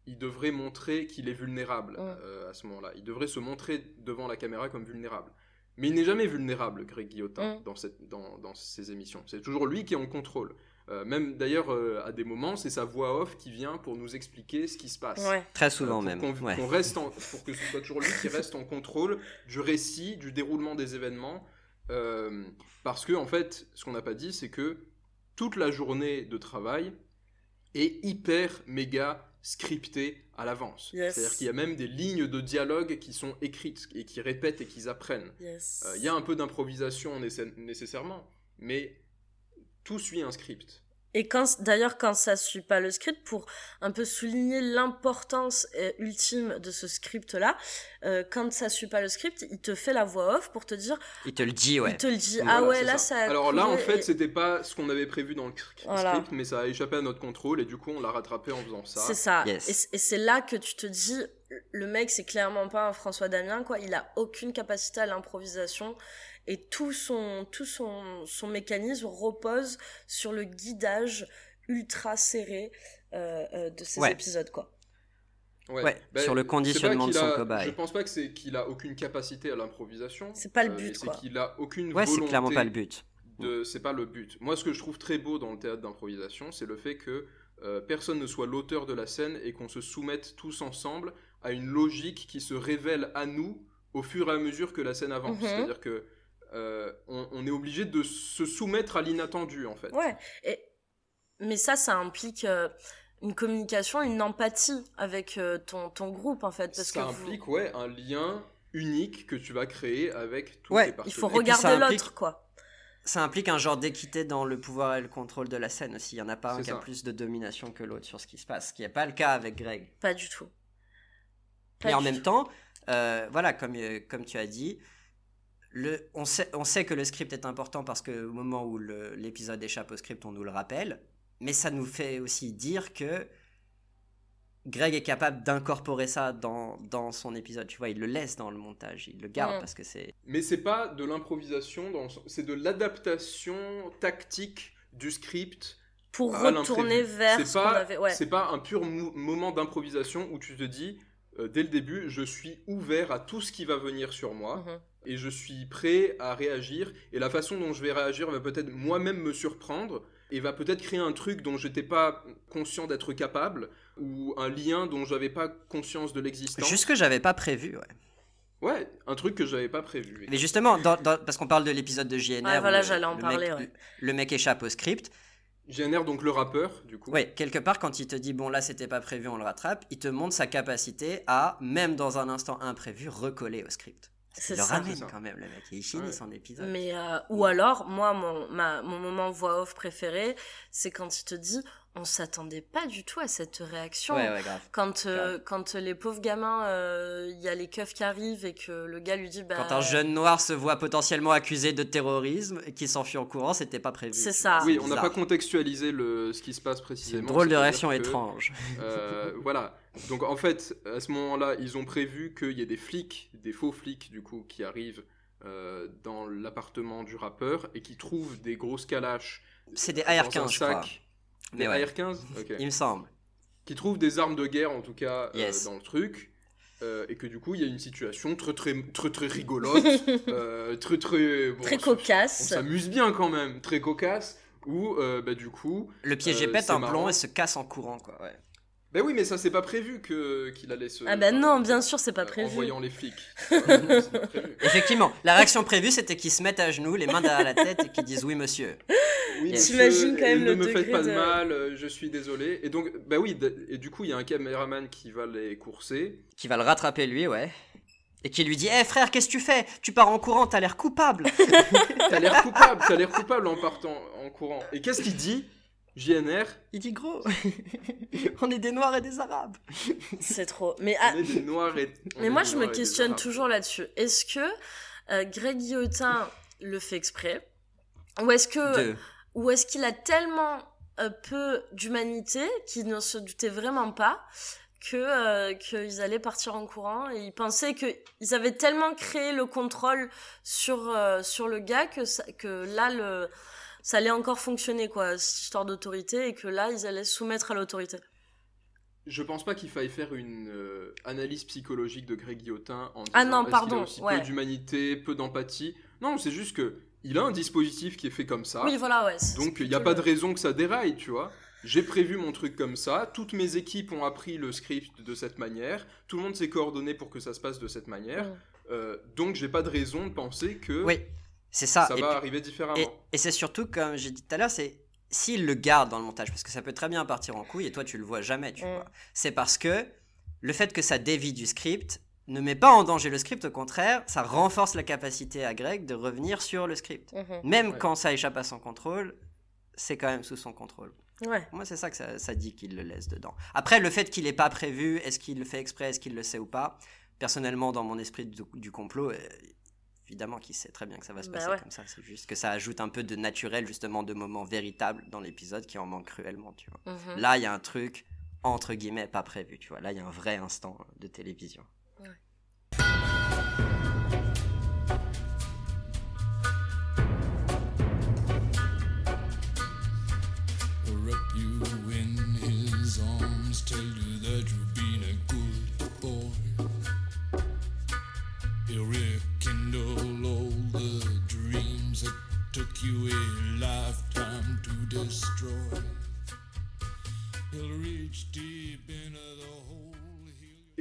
il devrait montrer qu'il est vulnérable euh, à ce moment-là. Il devrait se montrer devant la caméra comme vulnérable. Mais il n'est jamais vulnérable, Greg Guillotin, dans, cette, dans, dans ses émissions. C'est toujours lui qui est en contrôle. Euh, même d'ailleurs, euh, à des moments, c'est sa voix off qui vient pour nous expliquer ce qui se passe. Très souvent euh, même. reste pour que ce soit toujours lui qui reste en contrôle du récit, du déroulement des événements. parce que, en fait, ce qu'on n'a pas dit, c'est que toute la journée de travail est hyper méga scriptée à l'avance. C'est-à-dire qu'il y a même des lignes de dialogue qui sont écrites et qui répètent et qui apprennent. Il y a un peu d'improvisation nécessairement, mais tout suit un script. Et quand, d'ailleurs, quand ça suit pas le script, pour un peu souligner l'importance euh, ultime de ce script-là, euh, quand ça suit pas le script, il te fait la voix off pour te dire. Il te le dit, ouais. Il te le dit. ah ouais, là, ça. Alors là, en fait, c'était pas ce qu'on avait prévu dans le script, mais ça a échappé à notre contrôle et du coup, on l'a rattrapé en faisant ça. C'est ça. Et, c'est là que tu te dis, le mec, c'est clairement pas un François Damien, quoi. Il a aucune capacité à l'improvisation et tout son, tout son, son mécanisme repose sur le guidage ultra serré euh, euh, de ces épisodes, quoi. Ouais, bah, sur le conditionnement de son cobaye. Je pense pas que c'est qu'il a aucune capacité à l'improvisation. C'est pas le euh, but, C'est qu'il a aucune ouais, c'est clairement pas le but. De, c'est pas le but. Moi, ce que je trouve très beau dans le théâtre d'improvisation, c'est le fait que personne ne soit l'auteur de la scène et qu'on se soumette tous ensemble à une logique qui se révèle à nous au fur et à mesure que la scène avance. Mhm. C'est-à-dire que euh, on, est obligé de se soumettre à l'inattendu en fait. Ouais, et... mais ça, ça implique euh, une communication, une empathie avec euh, ton, ton groupe en fait. Parce ça implique ouais, un lien unique que tu vas créer avec tous ouais, tes partenaires. Il faut regarder l'autre quoi. Ça implique un genre d'équité dans le pouvoir et le contrôle de la scène aussi. Il n'y en a pas un qui a plus de domination que l'autre sur ce qui se passe, ce qui n'est pas le cas avec Greg. Pas du tout. et en même temps, voilà, comme, comme tu as dit, on, sait, que le script est important parce qu'au moment où l'épisode échappe au script, on nous le rappelle. Mais ça nous fait aussi dire que Greg est capable d'incorporer ça dans, son épisode. Tu vois, il le laisse dans le montage, il le garde parce que c'est. Mais c'est pas de l'improvisation, c'est de l'adaptation tactique du script. Pour retourner vers ce qu'on avait. C'est pas un pur moment d'improvisation où tu te dis, euh, dès le début, je suis ouvert à tout ce qui va venir sur moi. Mhm et je suis prêt à réagir. Et la façon dont je vais réagir va peut-être moi-même me surprendre et va peut-être créer un truc dont je n'étais pas conscient d'être capable ou un lien dont j'avais pas conscience de l'existence. Juste que j'avais pas prévu, ouais. Ouais, un truc que j'avais pas prévu. Mais justement, parce qu'on parle de l'épisode de JNR. Ouais, voilà, j'allais en parler. Mec, Le mec échappe au script. JNR, donc le rappeur, du coup. Ouais, quelque part, quand il te dit, bon, là, c'était pas prévu, on le rattrape, il te montre sa capacité à, même dans un instant imprévu, recoller au script. C'est Il le ça. ramène quand même, le mec. Il finit Ouais. son épisode. Mais euh, ou alors, moi, mon, ma, mon moment voix off préféré, c'est quand il te dit on s'attendait pas du tout à cette réaction. Ouais, ouais, grave. Quand, euh, quand les pauvres gamins, euh, il y a les keufs qui arrivent et que le gars lui dit bah, Quand un jeune noir se voit potentiellement accusé de terrorisme et qui s'enfuit en courant, c'était pas prévu. C'est ça. Oui, on n'a pas contextualisé le, ce qui se passe précisément. une drôle de réaction que, étrange. euh, voilà. Donc en fait, à ce moment-là, ils ont prévu qu'il y ait des flics, des faux flics du coup, qui arrivent euh, dans l'appartement du rappeur et qui trouvent des grosses calaches C'est des dans un AR-15, je crois. Des ouais. AR-15 Ok. Il me semble. Qui trouvent des armes de guerre en tout cas euh, dans le truc. euh, et que du coup, il y a une situation très très très très rigolote, euh, très très bon, très cocasse. On s'amuse bien quand même, très cocasse. Où bah du coup, Le piégé Euh, pète un marrant. plomb et se casse en courant, quoi. Ouais. Bah oui, mais ça c'est pas prévu que qu'il allait se. Ah ben non, bien sûr, c'est pas euh, En prévu. voyant les flics. Effectivement, la réaction prévue, c'était qu'ils se mettent à genoux, les mains derrière la tête et qu'ils disent oui, monsieur. Oui, T'imagines quand même et le ne me faites pas de de- mal, euh, je suis désolé. Et donc, bah oui, et du coup, il y a un caméraman qui va les courser. Qui va le rattraper, lui, ouais. Et qui lui dit Hé frère, qu'est-ce que tu fais? Tu pars en courant, t'as l'air coupable. T'as l'air coupable, t'as l'air coupable en partant en courant. Et qu'est-ce qu'il dit? JNR, Il dit Gros, on est des noirs et des arabes. C'est trop. Mais ah, on est des noirs et. on Mais est moi, des je me questionne toujours là-dessus. Est-ce que euh, Greg Guillotin le fait exprès? Ou est-ce que ou est-ce qu'il a tellement euh, peu d'humanité qu'il ne se doutait vraiment pas que euh, qu'ils allaient partir en courant et ils pensaient que ils avaient tellement créé le contrôle sur euh, sur le gars que ça, que là le ça allait encore fonctionner quoi cette histoire d'autorité et que là ils allaient se soumettre à l'autorité. Je pense pas qu'il faille faire une euh, analyse psychologique de Greg Guillotin en disant Ah non, pardon, a aussi ouais. peu d'humanité, peu d'empathie? Non, c'est juste que il a un dispositif qui est fait comme ça. Oui voilà ouais. Ah. Donc il n'y a pas de raison que ça déraille, tu vois. J'ai prévu mon truc comme ça, toutes mes équipes ont appris le script de cette manière, tout le monde s'est coordonné pour que ça se passe de cette manière, Mm. Euh, donc j'ai pas de raison de penser que Oui, c'est ça. ça et va puis- arriver différemment. Et, et c'est surtout, comme j'ai dit tout à l'heure, c'est s'il le garde dans le montage, parce que ça peut très bien partir en couille et toi tu le vois jamais, tu Mm. vois. C'est parce que le fait que ça dévie du script ne met pas en danger le script, au contraire, ça renforce la capacité à Greg de revenir sur le script. Mhm. Même Ouais. quand ça échappe à son contrôle, c'est quand même sous son contrôle. Ouais. Moi, c'est ça que ça, ça dit qu'il le laisse dedans. Après, le fait qu'il n'ait pas prévu, est-ce qu'il le fait exprès, est-ce qu'il le sait ou pas Personnellement, dans mon esprit du, du complot, euh, évidemment qu'il sait très bien que ça va se Bah passer ouais. comme ça. C'est juste que ça ajoute un peu de naturel, justement, de moments véritables dans l'épisode qui en manque cruellement, tu vois. Mhm. Là, il y a un truc, entre guillemets, pas prévu, tu vois. Là, il y a un vrai instant de télévision.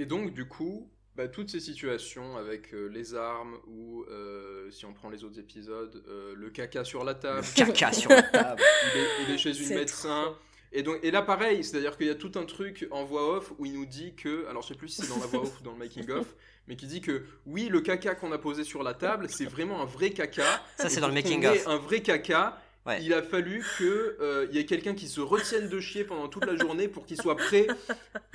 Donc du coup, bah, toutes ces situations avec euh, les armes ou euh, si on prend les autres épisodes, euh, le caca sur la table, Le caca sur la table. il est, il est chez une médecin. trop. Et donc et là pareil, c'est-à-dire qu'il y a tout un truc en voix off où il nous dit que, alors je sais plus si c'est dans la voix off ou dans le making of, mais qui dit que oui le caca qu'on a posé sur la table c'est vraiment un vrai caca. Ça, c'est Et dans le making of. Un vrai caca. Ouais. Il a fallu que euh, il y ait quelqu'un qui se retienne de chier pendant toute la journée pour qu'il soit prêt,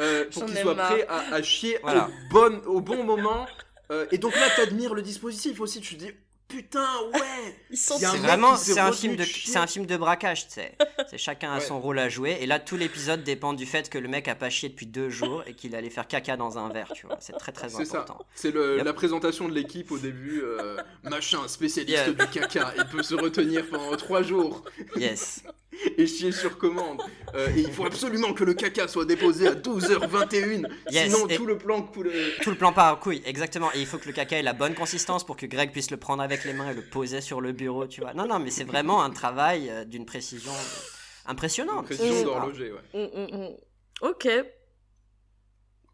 euh, pour J'en qu'il ai soit marre. prêt à, à chier Voilà. au, bon, au bon moment. Euh, et donc là, t'admires le dispositif aussi. Tu te dis, putain, ouais. C'est vraiment, c'est un film de, c'est un film de braquage, tu sais. C'est chacun a Ouais. son rôle à jouer. Et là, tout l'épisode dépend du fait que le mec a pas chié depuis deux jours et qu'il allait faire caca dans un verre, tu vois. C'est très très C'est ça. important. C'est Yep. la présentation de l'équipe au début. euh, machin, spécialiste Yeah. du caca. Il peut se retenir pendant trois jours Yes. et chier sur commande. Euh, et il faut absolument que le caca soit déposé à 12h21. Yes, Sinon, et- tout le plan coule. Tout le plan part en couille, exactement. Et il faut que le caca ait la bonne consistance pour que Greg puisse le prendre avec les mains et le poser sur le bureau, tu vois. Non, non, mais c'est vraiment un travail euh, d'une précision euh, impressionnante. Précision d'horloger, ouais. Mm, mm, mm. Ok.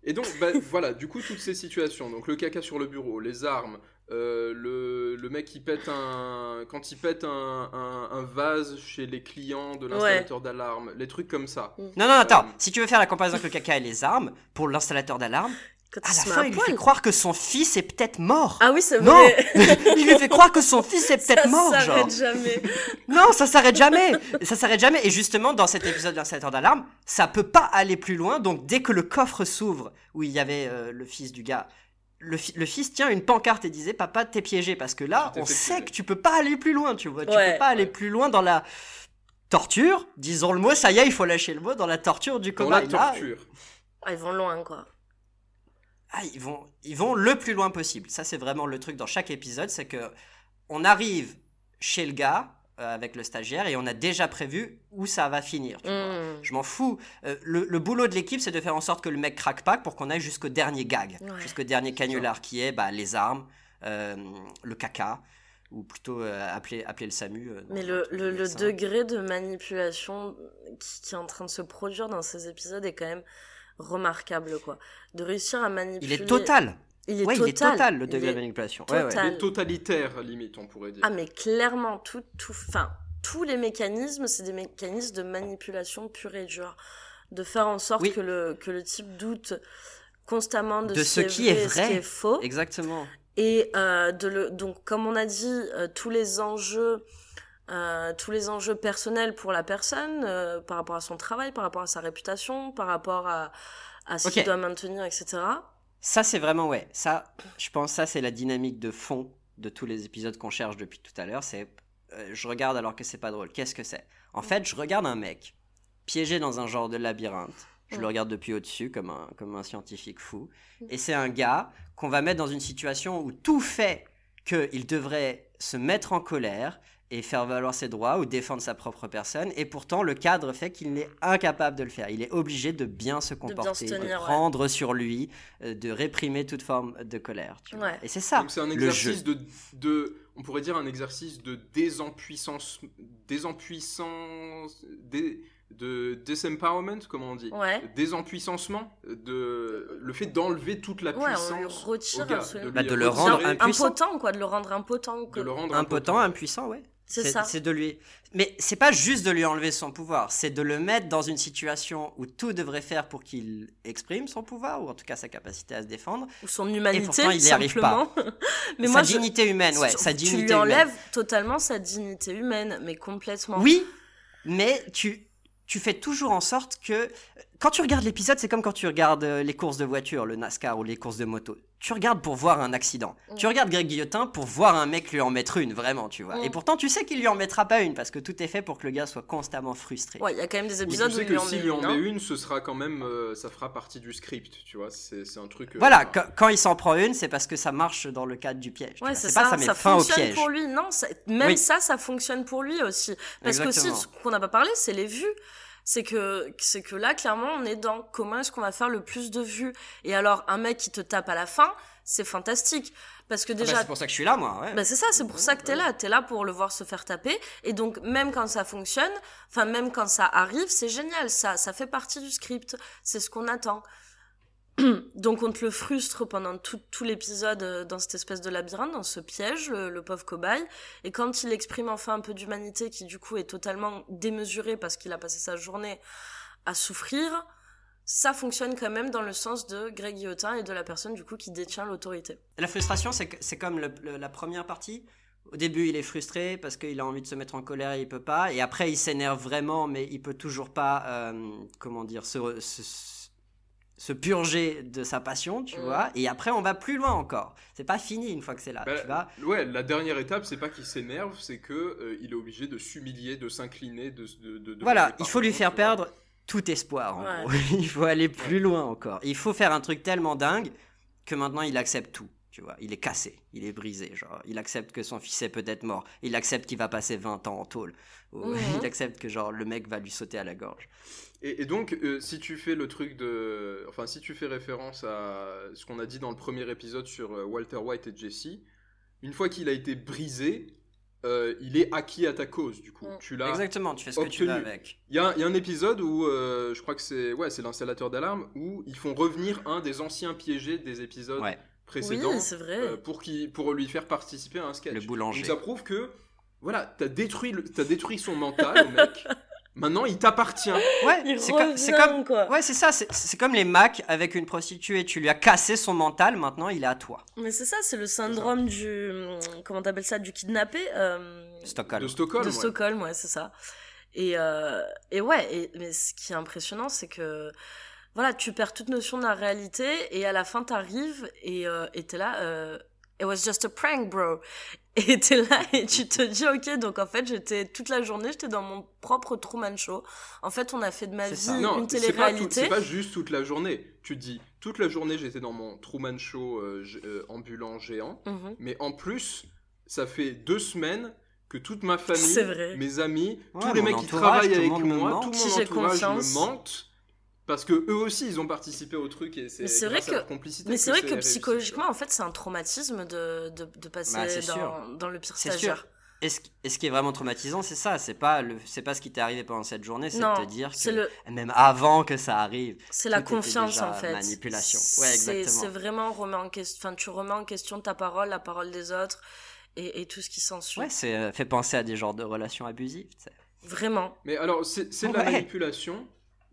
Et donc, bah, voilà, du coup, toutes ces situations, donc le caca sur le bureau, les armes, euh, le, le mec qui pète un. Quand il pète un, un- un vase chez les clients de l'installateur d'alarme, les trucs comme ça. Non, non, attends. Euh, Si tu veux faire la comparaison avec le caca et les armes, pour l'installateur d'alarme, Quand À la fin, il lui fait croire que son fils est peut-être mort. Ah oui, c'est non vrai. Il lui fait croire que son fils est peut-être Ça mort, genre. s'arrête jamais. Non, ça s'arrête jamais. Ça s'arrête jamais. Et justement, dans cet épisode de l'installateur d'alarme, ça peut pas aller plus loin. Donc, dès que le coffre s'ouvre, où il y avait euh, le fils du gars, le, fi- le fils tient une pancarte et disait Papa, t'es piégé. Parce que là, Tu on sait que tu peux pas aller plus loin, tu vois. Tu Ouais, peux pas aller plus loin dans la torture. Disons le mot, ça y est, il faut lâcher le mot, dans la torture du Dans la. Là, torture. Ah, ils vont loin, quoi. ah, ils vont, ils vont le plus loin possible. Ça, c'est vraiment le truc dans chaque épisode, c'est que on arrive chez le gars avec le stagiaire et on a déjà prévu où ça va finir. tu vois. Mm. Je m'en fous. Euh, le, le boulot de l'équipe, c'est de faire en sorte que le mec craque pas pour qu'on aille jusqu'au dernier gag, Ouais. jusqu'au dernier canular qui est bah, les armes, euh, le caca, ou plutôt euh, appeler, appeler le SAMU. euh, Mais le, degré de manipulation qui, qui est en train de se produire dans ces épisodes est quand même remarquable, quoi. De réussir à Il manipuler... est total. Il est Ouais, total. il est total le Il degré est de manipulation. Ouais, ouais. total. Et totalitaire, limite, on pourrait dire. Ah, mais clairement, tout, tout, enfin, tous les mécanismes, c'est des mécanismes de manipulation pure et dure. De faire en sorte Oui. que, le, que le type doute constamment de, De ce qui est et ce vrai. qui est faux. Exactement. Et euh, de le, donc, comme on a dit, euh, tous les enjeux, euh, tous les enjeux personnels pour la personne, euh, par rapport à son travail, par rapport à sa réputation, par rapport à, à ce qu'il doit maintenir, etc. Ça, c'est vraiment, ouais. Ça, je pense, ça, c'est la dynamique de fond de tous les épisodes qu'on cherche depuis tout à l'heure. C'est, euh, je regarde alors que c'est pas drôle. Qu'est-ce que c'est? En fait, je regarde un mec piégé dans un genre de labyrinthe. Je le regarde depuis au-dessus comme un, comme un scientifique fou. Mm. Et c'est un gars qu'on va mettre dans une situation où tout fait qu'il devrait se mettre en colère et faire valoir ses droits ou défendre sa propre personne. Et pourtant, le cadre fait qu'il est incapable de le faire. Il est obligé de bien se bien se comporter, de, tenir, ouais. prendre sur lui, euh, de réprimer toute forme de colère. tu vois. Ouais. Et c'est ça, Donc c'est un le exercice jeu. de, de, on pourrait dire un exercice de désempuissance, désempuissance, dé- de disempowerment, comment on dit? Ouais. Désempuissancement, de le fait d'enlever toute la on puissance retire au gars, absolument. Bah, de le retirer- rendre impuissant. impotent, quoi, de le rendre impotent. de quoi. le rendre Impotent, impuissant, ouais. C'est ça. C'est de lui. Mais c'est pas juste de lui enlever son pouvoir, c'est de le mettre dans une situation où tout devrait faire pour qu'il exprime son pouvoir, ou en tout cas sa capacité à se défendre. Ou son humanité, pourtant, il y arrive simplement. mais sa moi, je- dignité humaine, ouais, tu- sa tu dignité lui humaine. enlèves totalement sa dignité humaine, mais complètement. Oui, mais tu, tu fais toujours en sorte que. Quand tu regardes l'épisode, c'est comme quand tu regardes euh, les courses de voiture, le NASCAR ou les courses de moto. Tu regardes pour voir un accident. Mm. Tu regardes Greg Guillotin pour voir un mec lui en mettre une, vraiment, tu vois. Mm. Et pourtant, tu sais qu'il lui en mettra pas une parce que tout est fait pour que le gars soit constamment frustré. Ouais, il y a quand même des épisodes tu où sais il lui que s'il lui en une, met hein. une, ce sera quand même, euh, ça fera partie du script, tu vois. C'est un truc. euh, Voilà, quand, quand il s'en prend une, c'est parce que ça marche dans le cadre du piège. tu Ouais, c'est pas ça, ça met ça fin au fonctionne piège. pour lui. Non, ça- même Oui. ça, ça fonctionne pour lui aussi. Parce que aussi, ce qu'on n'a pas parlé, c'est les vues. C'est que, c'est que là, clairement, on est dans comment est-ce qu'on va faire le plus de vues. Et alors, un mec qui te tape à la fin, c'est fantastique. Parce que Ah bah, déjà, c'est pour ça que je suis là, moi. Ouais. Bah c'est ça, c'est pour ça que t'es là. T'es là pour le voir se faire taper. Et donc, même quand ça fonctionne, enfin, même quand ça arrive, c'est génial. Ça, ça fait partie du script. C'est ce qu'on attend. donc, on te le frustre pendant tout, l'épisode euh, dans cette espèce de labyrinthe, dans ce piège, le, pauvre cobaye. Et quand il exprime enfin un peu d'humanité, qui du coup est totalement démesuré parce qu'il a passé sa journée à souffrir, ça fonctionne quand même dans le sens de Greg Guillotin et de la personne du coup qui détient l'autorité. La frustration, c'est comme la première partie. Au début, il est frustré parce qu'il a envie de se mettre en colère et il peut pas. Et après, il s'énerve vraiment, mais il peut toujours pas, euh, comment dire, se- se purger de sa passion, tu Mm. vois. Et après, on va plus loin encore. C'est pas fini une fois que c'est là, bah, tu vois. ouais, la dernière étape, c'est pas qu'il s'énerve, c'est que euh, il est obligé de s'humilier, de s'incliner, de, de, de- de Voilà, il faut lui faire vois. perdre tout espoir. En Ouais. gros. il faut aller plus loin encore. Il faut faire un truc tellement dingue que maintenant il accepte tout. Tu vois, il est cassé, il est brisé. Genre, il accepte que son fils est peut-être mort. Il accepte qu'il va passer 20 ans en tôle. Ou. Il accepte que genre le mec va lui sauter à la gorge. Et, et donc, euh, si tu fais le truc de. Enfin, si tu fais référence à ce qu'on a dit dans le premier épisode sur euh, Walter White et Jesse, une fois qu'il a été brisé, euh, il est acquis à ta cause, du coup. Mm. Tu l'as. Exactement, tu fais ce que tu veux obtenu. avec. Il y a, il y a un épisode où, euh, je crois que c'est ouais, c'est l'installateur d'alarme, où ils font revenir un des anciens piégés des épisodes Ouais. Précédents Oui, c'est vrai. euh, pour, qu'il- pour lui faire participer à un sketch. Le boulanger. Donc ça prouve que, voilà, t'as détruit, le- t'as détruit son mental mec. Maintenant, il t'appartient. Ouais, c'est comme, quoi. ouais, c'est ça. C'est, c'est comme les Macs avec une prostituée. Tu lui as cassé son mental. Maintenant, il est à toi. Mais c'est ça, c'est le syndrome du. hum, Comment t'appelles ça Du kidnappé euh, Stockholm. De Stockholm. De ouais. Stockholm, ouais, c'est ça. Et, euh, et ouais, et, mais ce qui est impressionnant, c'est que. Voilà, tu perds toute notion de la réalité et à la fin t'arrives et euh, et t'es là. euh, It was just a prank, bro. Et t'es là et tu te dis, ok, donc en fait, j'étais toute la journée, j'étais dans mon propre Truman Show. En fait, on a fait de ma vie ça. Une c'est pas, tout- télé-réalité. c'est pas juste toute la journée. Tu te dis, toute la journée, j'étais dans mon Truman Show euh, euh, ambulant géant. Mhm. Mais en plus, ça fait deux semaines que toute ma famille, mes amis, Ouais, tous les mecs qui travaillent avec moi, ment. tout mon entourage me mentent. Parce que eux aussi, ils ont participé au truc et c'est vrai à que- leur complicité Mais c'est vrai que psychologiquement, en fait, c'est un traumatisme de, de, de passer Bah, dans, le pire C'est stagiaire. sûr. Et ce, et ce qui est vraiment traumatisant, c'est ça. C'est pas le, c'est pas ce qui t'est arrivé pendant cette journée, c'est de te dire que le, même avant que ça arrive, c'est la confiance déjà en fait. manipulation. Ouais, C'est- exactement. C'est vraiment remet en question. Enfin, tu remets en question ta parole, la parole des autres et, et tout ce qui s'ensuit. ouais, c'est euh, fait penser à des genres de relations abusives. Vraiment. Mais alors, c'est c'est de la Ouais. manipulation,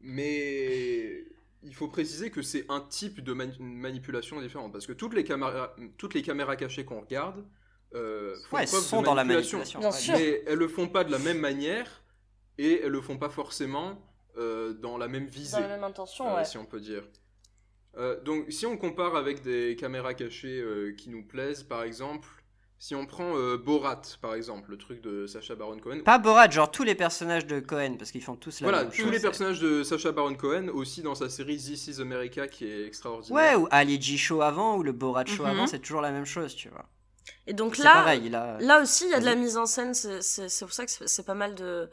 mais il faut préciser que c'est un type de mani- manipulation différent. Parce que toutes les caméras, toutes les caméras cachées qu'on regarde euh, font Ouais, preuve sont de dans la manipulation. manipulation. Bien sûr. Mais elles le font pas de la même manière et elles le font pas forcément euh, dans la même visée, Dans la même intention, euh, ouais. si on peut dire. Euh, donc, si on compare avec des caméras cachées euh, qui nous plaisent, par exemple, si on prend euh, Borat, par exemple, le truc de Sacha Baron Cohen, Pas Borat, genre tous les personnages de Cohen, parce qu'ils font tous la voilà, même tous chose. les personnages de Sacha Baron Cohen, aussi dans sa série This is America qui est extraordinaire. Ouais, ou Ali G Show avant, ou le Borat Show Mhm. avant, c'est toujours la même chose, tu vois. Et donc C'est là, pareil, là aussi, il y a de la mise en scène. C'est pour ça que c'est c'est pas mal de.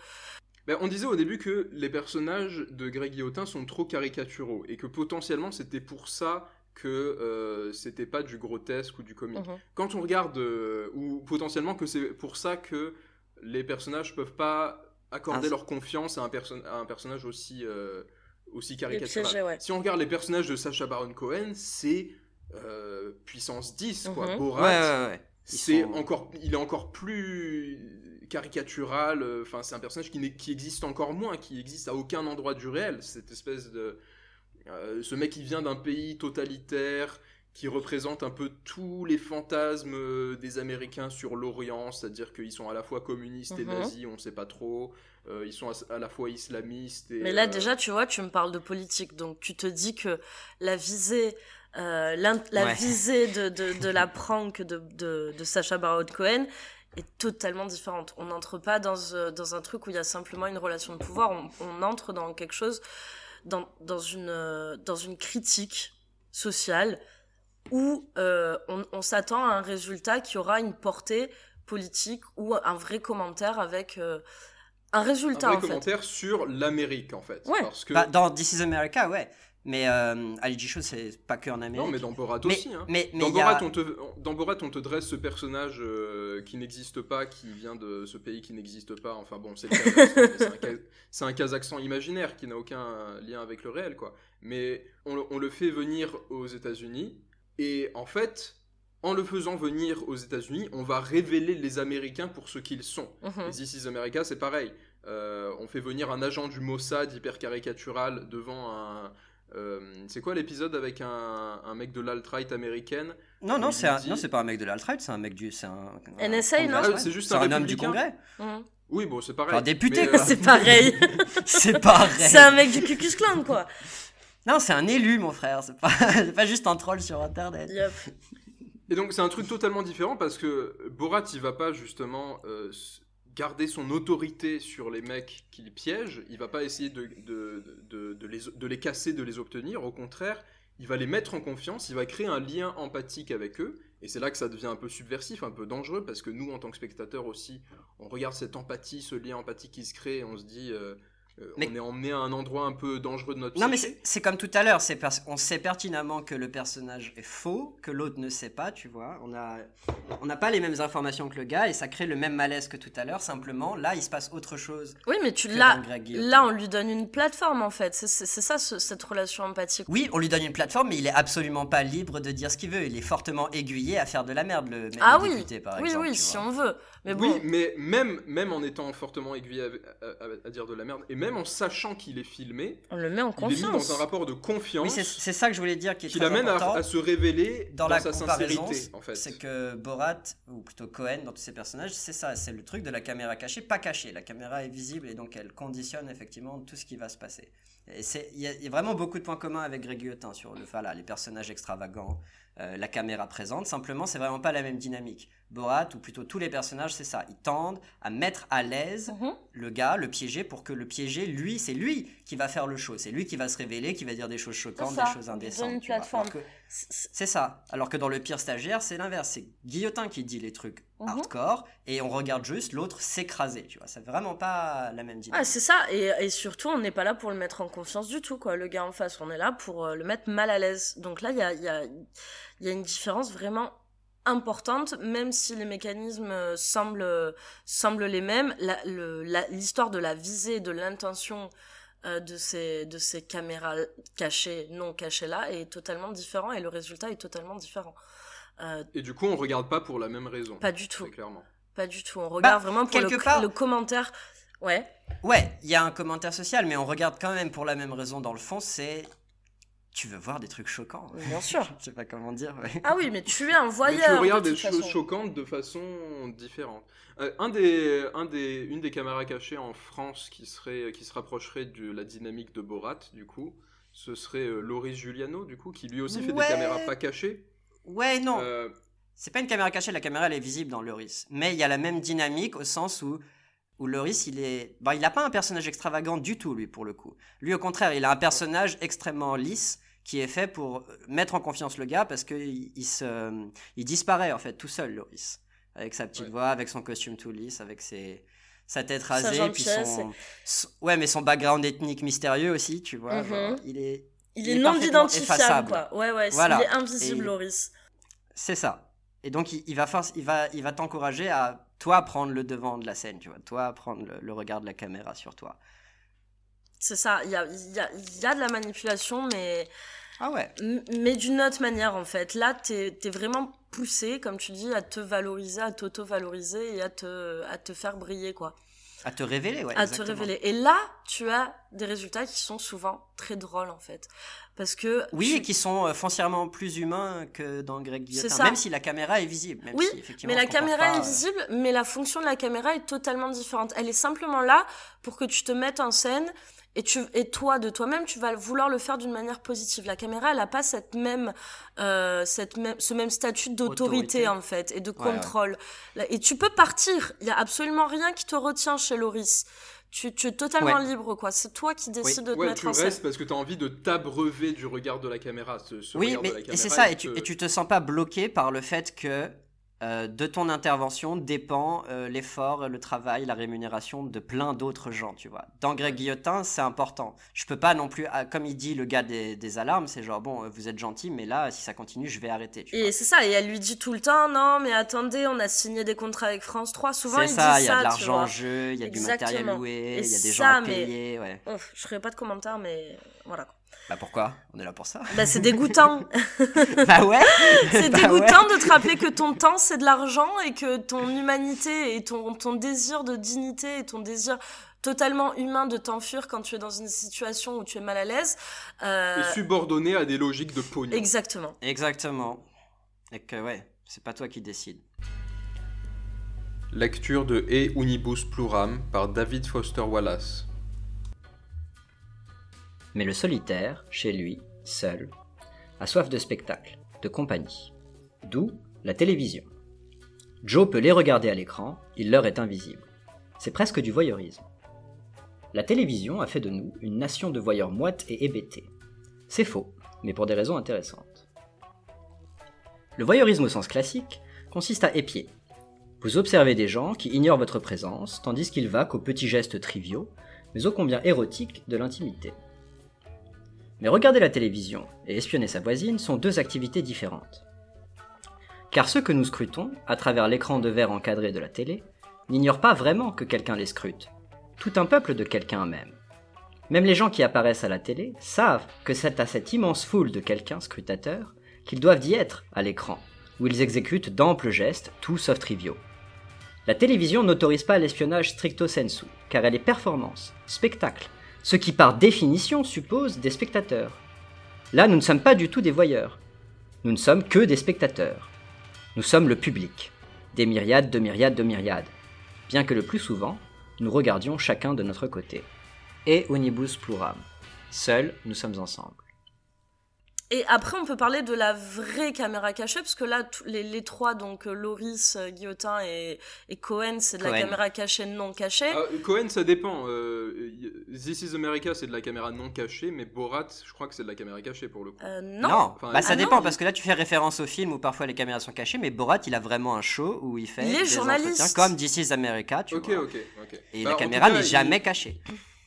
Ben, on disait au début que les personnages de Greg Guillotin sont trop caricaturaux et que potentiellement c'était pour ça que euh, c'était pas du grotesque ou du comique. Mhm. Quand on regarde, euh, ou potentiellement que c'est pour ça que les personnages peuvent pas accorder Ah, leur confiance à un, perso- à un personnage aussi, euh, aussi caricatural. ouais. Si on regarde les personnages de Sacha Baron Cohen, c'est euh, puissance 10, quoi. Mhm. Borat, Ouais, ouais, ouais. Ils c'est sont- encore, il est encore plus caricatural. euh, Enfin, c'est un personnage qui, qui existe encore moins, qui existe à aucun endroit du réel. Cette espèce de, euh, ce mec qui vient d'un pays totalitaire, qui représente un peu tous les fantasmes euh, des Américains sur l'Orient, c'est-à-dire qu'ils sont à la fois communistes et Mhm. nazis, on ne sait pas trop. Euh, ils sont à, à la fois islamistes. Et, Mais là, euh, déjà, tu vois, tu me parles de politique, donc tu te dis que la visée, euh, la Ouais. visée de, de, de la prank de, de, de Sacha Baron Cohen est totalement différente. On n'entre pas dans, dans un truc où il y a simplement une relation de pouvoir, on, on entre dans quelque chose, dans, dans, une, euh, dans une critique sociale où euh, on, on s'attend à un résultat qui aura une portée politique ou un vrai commentaire avec euh, un un résultat, vrai en fait. commentaire sur l'Amérique, en fait. Ouais. Parce que... Bah, dans This is America, ouais. Mais euh, Ali G Show, c'est pas que en Amérique. non, mais dans Borat mais, aussi. Hein. mais, mais Dans a- Borat, on te, dans Borat, on te dresse ce personnage euh, qui n'existe pas, qui vient de ce pays qui n'existe pas. Enfin bon, c'est un, un Kazakhstan imaginaire qui n'a aucun lien avec le réel, quoi. Mais on, le- on le fait venir aux États-Unis, et en fait, en le faisant venir aux États-Unis, on va révéler les Américains pour ce qu'ils sont. Mhm. Et This is America, c'est pareil. Euh, on fait venir un agent du Mossad hyper caricatural devant un. Euh, c'est quoi l'épisode avec un, un mec de l'alt-right américaine Non, non, c'est un- dit- non, c'est pas un mec de l'alt-right, c'est un mec du. C'est un, un NSA, non Ah, c'est juste un un homme du congrès. Mhm. Oui, bon, c'est pareil. Enfin, député, euh, c'est pareil. c'est pareil. c'est un mec du Ku Klux Klan, quoi. Non, c'est un élu, mon frère. C'est pas, c'est pas juste un troll sur internet. Yup. Et donc, c'est un truc totalement différent parce que Borat, il va pas justement euh, garder son autorité sur les mecs qu'il piège. Il va pas essayer de, les, casser, de les obtenir. Au contraire, il va les mettre en confiance. Il va créer un lien empathique avec eux. Et c'est là que ça devient un peu subversif, un peu dangereux parce que nous, en tant que spectateurs aussi, on regarde cette empathie, ce lien empathique qui se crée et on se dit. euh, Mais- On est emmené à un endroit un peu dangereux de notre Non, mais psyché. c'est c'est comme tout à l'heure, c'est parce qu'on sait pertinemment que le personnage est faux, que l'autre ne sait pas, tu vois. On a, on n'a pas les mêmes informations que le gars et ça crée le même malaise que tout à l'heure. Simplement, là, il se passe autre chose. Oui, mais tu que là, on lui donne une plateforme en fait. C'est ça, ce- cette relation empathique. Oui, on lui donne une plateforme, mais il est absolument pas libre de dire ce qu'il veut. Il est fortement aiguillé à faire de la merde, le, Ah le oui, député, par oui, exemple. oui, tu si on veut. Mais bon, Oui, mais même, même en étant fortement aiguillé à, à- à dire de la merde, et même en sachant qu'il est filmé, On le met en il est mis confiance. dans un rapport de confiance c'est c'est ça que je voulais dire qui est qui l'amène à, important. à se révéler dans, dans, la sa comparaison, sincérité, en fait. c'est que Borat, ou plutôt Cohen, dans tous ses personnages, c'est ça, c'est le truc de la caméra cachée, pas cachée. La caméra est visible et donc elle conditionne effectivement tout ce qui va se passer. Et c'est, il y, a- il y a vraiment beaucoup de points communs avec Greg Guillotin sur le voilà, les personnages extravagants, euh, la caméra présente. Simplement, c'est vraiment pas la même dynamique. Borat, ou plutôt tous les personnages, c'est ça. Ils tendent à mettre à l'aise Mhm. le gars, le piégé, pour que le piégé, lui, c'est lui qui va faire le show. C'est lui qui va se révéler, qui va dire des choses choquantes, ça, des choses indécentes. c'est ça. Alors que dans le pire stagiaire, c'est l'inverse. C'est Guillotin qui dit les trucs Mhm. hardcore et on regarde juste l'autre s'écraser. Tu vois, c'est vraiment pas la même Ah, dynamique. c'est ça, et, et surtout, on n'est pas là pour le mettre en confiance du tout, quoi. Le gars en face, on est là pour euh, le mettre mal à l'aise. Donc là, il y a, il y, a, il y a une différence vraiment importante, même si les mécanismes euh, semblent, semblent les mêmes. le- L'histoire de la visée, de l'intention euh, de, ces, de ces caméras cachées, non cachées là, est totalement différent, et le résultat est totalement différent. Euh, Et du coup, on regarde pas pour la même raison. pas du tout, clairement. pas du tout. On regarde Bah, vraiment pour le, part- le commentaire. Ouais. Ouais, il y a un commentaire social, mais on regarde quand même pour la même raison dans le fond. C'est tu veux voir des trucs choquants. Bien sûr. Je sais pas comment dire. ouais. Ah oui, mais tu es un Mais voyeur. tu regardes de des choses choquantes de façon différente. Euh, un des, un des, une des caméras cachées en France qui, serait, qui se rapprocherait de la dynamique de Borat, du coup, ce serait euh, Loris Giuliano, du coup, qui lui aussi fait Ouais. des caméras pas cachées. Ouais, non. Euh, C'est pas une caméra cachée, la caméra elle est visible dans Loris. Mais il y a la même dynamique au sens où, où Loris il est. Bah, il a pas un personnage extravagant du tout, lui, pour le coup. Lui, au contraire, il a un personnage extrêmement lisse qui est fait pour mettre en confiance le gars parce qu'il il se... il disparaît en fait tout seul, Loris. Avec sa petite Ouais. voix, avec son costume tout lisse, avec ses. Sa tête rasée, puis son... son- Ouais, mais son background ethnique mystérieux aussi, tu vois. Mhm. genre, il est. Il Il est est non identifiable, quoi. Ouais, ouais, c'est- Voilà. il est invisible, Loris. C'est ça. Et donc, il, il va, force- il va, il va t'encourager à, toi, prendre le devant de la scène, tu vois. Toi, prendre le, le regard de la caméra sur toi. C'est ça, il y a, y, a, y a de la manipulation, mais, Ah ouais. mais d'une autre manière, en fait. Là, t'es es vraiment poussé, comme tu dis, à te valoriser, à t'auto-valoriser et à te, à te faire briller, quoi. À te révéler, ouais. à te révéler. Et là, tu as des résultats qui sont souvent très drôles, en fait. Parce que... Oui, tu- et qui sont euh, foncièrement plus humains que dans Greg Guillotin. C'est ça. Même si la caméra est visible. Même Oui, si, effectivement, Mais la caméra pas, est euh, visible, mais la fonction de la caméra est totalement différente. Elle est simplement là pour que tu te mettes en scène et, tu, et toi, de toi-même, tu vas vouloir le faire d'une manière positive. La caméra, elle n'a pas cette même, euh, cette même, ce même statut d'autorité, Autorité. en fait, et de Ouais, ouais. contrôle. Et tu peux partir. Il y a absolument rien qui te retient chez Loris. Tu, tu es totalement Ouais. libre, quoi. C'est toi qui décides de te ouais, mettre tu en scène. restes parce que tu as envie de t'abreuver du regard de la caméra. Ce, ce Oui, regard mais de la et caméra, c'est ça, et tu, et tu te sens pas bloqué par le fait que euh, de ton intervention dépend euh, l'effort, le travail, la rémunération de plein d'autres gens, tu vois. Dans Greg Guillotin, c'est important. Je peux pas non plus, ah, comme il dit le gars des, des alarmes, c'est genre, bon, euh, vous êtes gentil, mais là, si ça continue, je vais arrêter, tu. Et c'est ça, et elle lui dit tout le temps, non, mais attendez, on a signé des contrats avec France 3. Souvent, C'est il ça, dit il y a de l'argent en jeu, il y a du matériel loué, il y a des ça, gens à mais- payer, ouais. Ouf, je ferai pas de commentaires, mais voilà. quoi. Bah pourquoi? On est là pour ça. Bah, c'est dégoûtant. bah ouais c'est Bah dégoûtant de te rappeler que ton temps, c'est de l'argent et que ton humanité et ton, ton désir de dignité et ton désir totalement humain de t'enfuir quand tu es dans une situation où tu es mal à l'aise. euh, est subordonné à des logiques de pognon. exactement. Exactement. Et que ouais, c'est pas toi qui décides. Lecture de E Unibus Pluram par David Foster Wallace. Mais le solitaire, chez lui, seul, a soif de spectacle, de compagnie. D'où la télévision. Joe peut les regarder à l'écran, il leur est invisible. C'est presque du voyeurisme. La télévision a fait de nous une nation de voyeurs moites et hébétés. C'est faux, mais pour des raisons intéressantes. Le voyeurisme au sens classique consiste à épier. Vous observez des gens qui ignorent votre présence, tandis qu'ils vaquent aux petits gestes triviaux, mais ô combien érotiques de l'intimité. Mais regarder la télévision et espionner sa voisine sont deux activités différentes. Car ceux que nous scrutons, à travers l'écran de verre encadré de la télé, n'ignorent pas vraiment que quelqu'un les scrute. Tout un peuple de quelqu'un même. Même les gens qui apparaissent à la télé savent que c'est à cette immense foule de quelqu'un scrutateur qu'ils doivent y être à l'écran, où ils exécutent d'amples gestes, tout sauf triviaux. La télévision n'autorise pas l'espionnage stricto sensu, car elle est performance, spectacle, ce qui par définition suppose des spectateurs. Là, nous ne sommes pas du tout des voyeurs. Nous ne sommes que des spectateurs. Nous sommes le public, des myriades de myriades de myriades, bien que le plus souvent, nous regardions chacun de notre côté. Et unibus pluram. Seuls, nous sommes ensemble. Et après, on peut parler de la vraie caméra cachée, parce que là, les, les trois, donc euh, Loris, euh, Guillotin et, et Cohen, c'est de la caméra cachée non cachée. Ah, Cohen, ça dépend. Euh, This is America, c'est de la caméra non cachée, mais Borat, je crois que c'est de la caméra cachée pour le coup. Euh, non. Enfin, bah ça ah dépend non. parce que là tu fais référence au film où parfois les caméras sont cachées, mais Borat il a vraiment un show où il fait Il est des journaliste. entretiens comme This is America, tu ok, vois. ok, ok. Et Bah, la caméra n'est il- jamais cachée.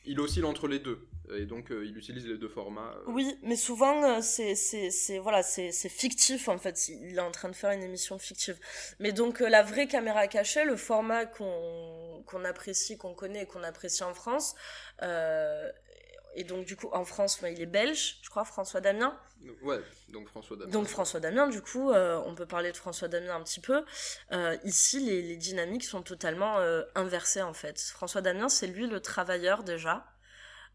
Il oscille entre les deux. Et donc, euh, il utilise les deux formats. euh. Oui, mais souvent euh, c'est c'est c'est voilà c'est c'est fictif en fait. Il est en train de faire une émission fictive. Mais donc la vraie caméra cachée, le format qu'on qu'on apprécie, qu'on connaît et qu'on apprécie en France. et donc du coup en France, il est belge, je crois, François Damien. Ouais, donc François Damien. Donc François Damien, du coup, euh, on peut parler de François Damien un petit peu. Euh, ici, les, les dynamiques sont totalement euh, inversées en fait. François Damien, c'est lui le travailleur déjà.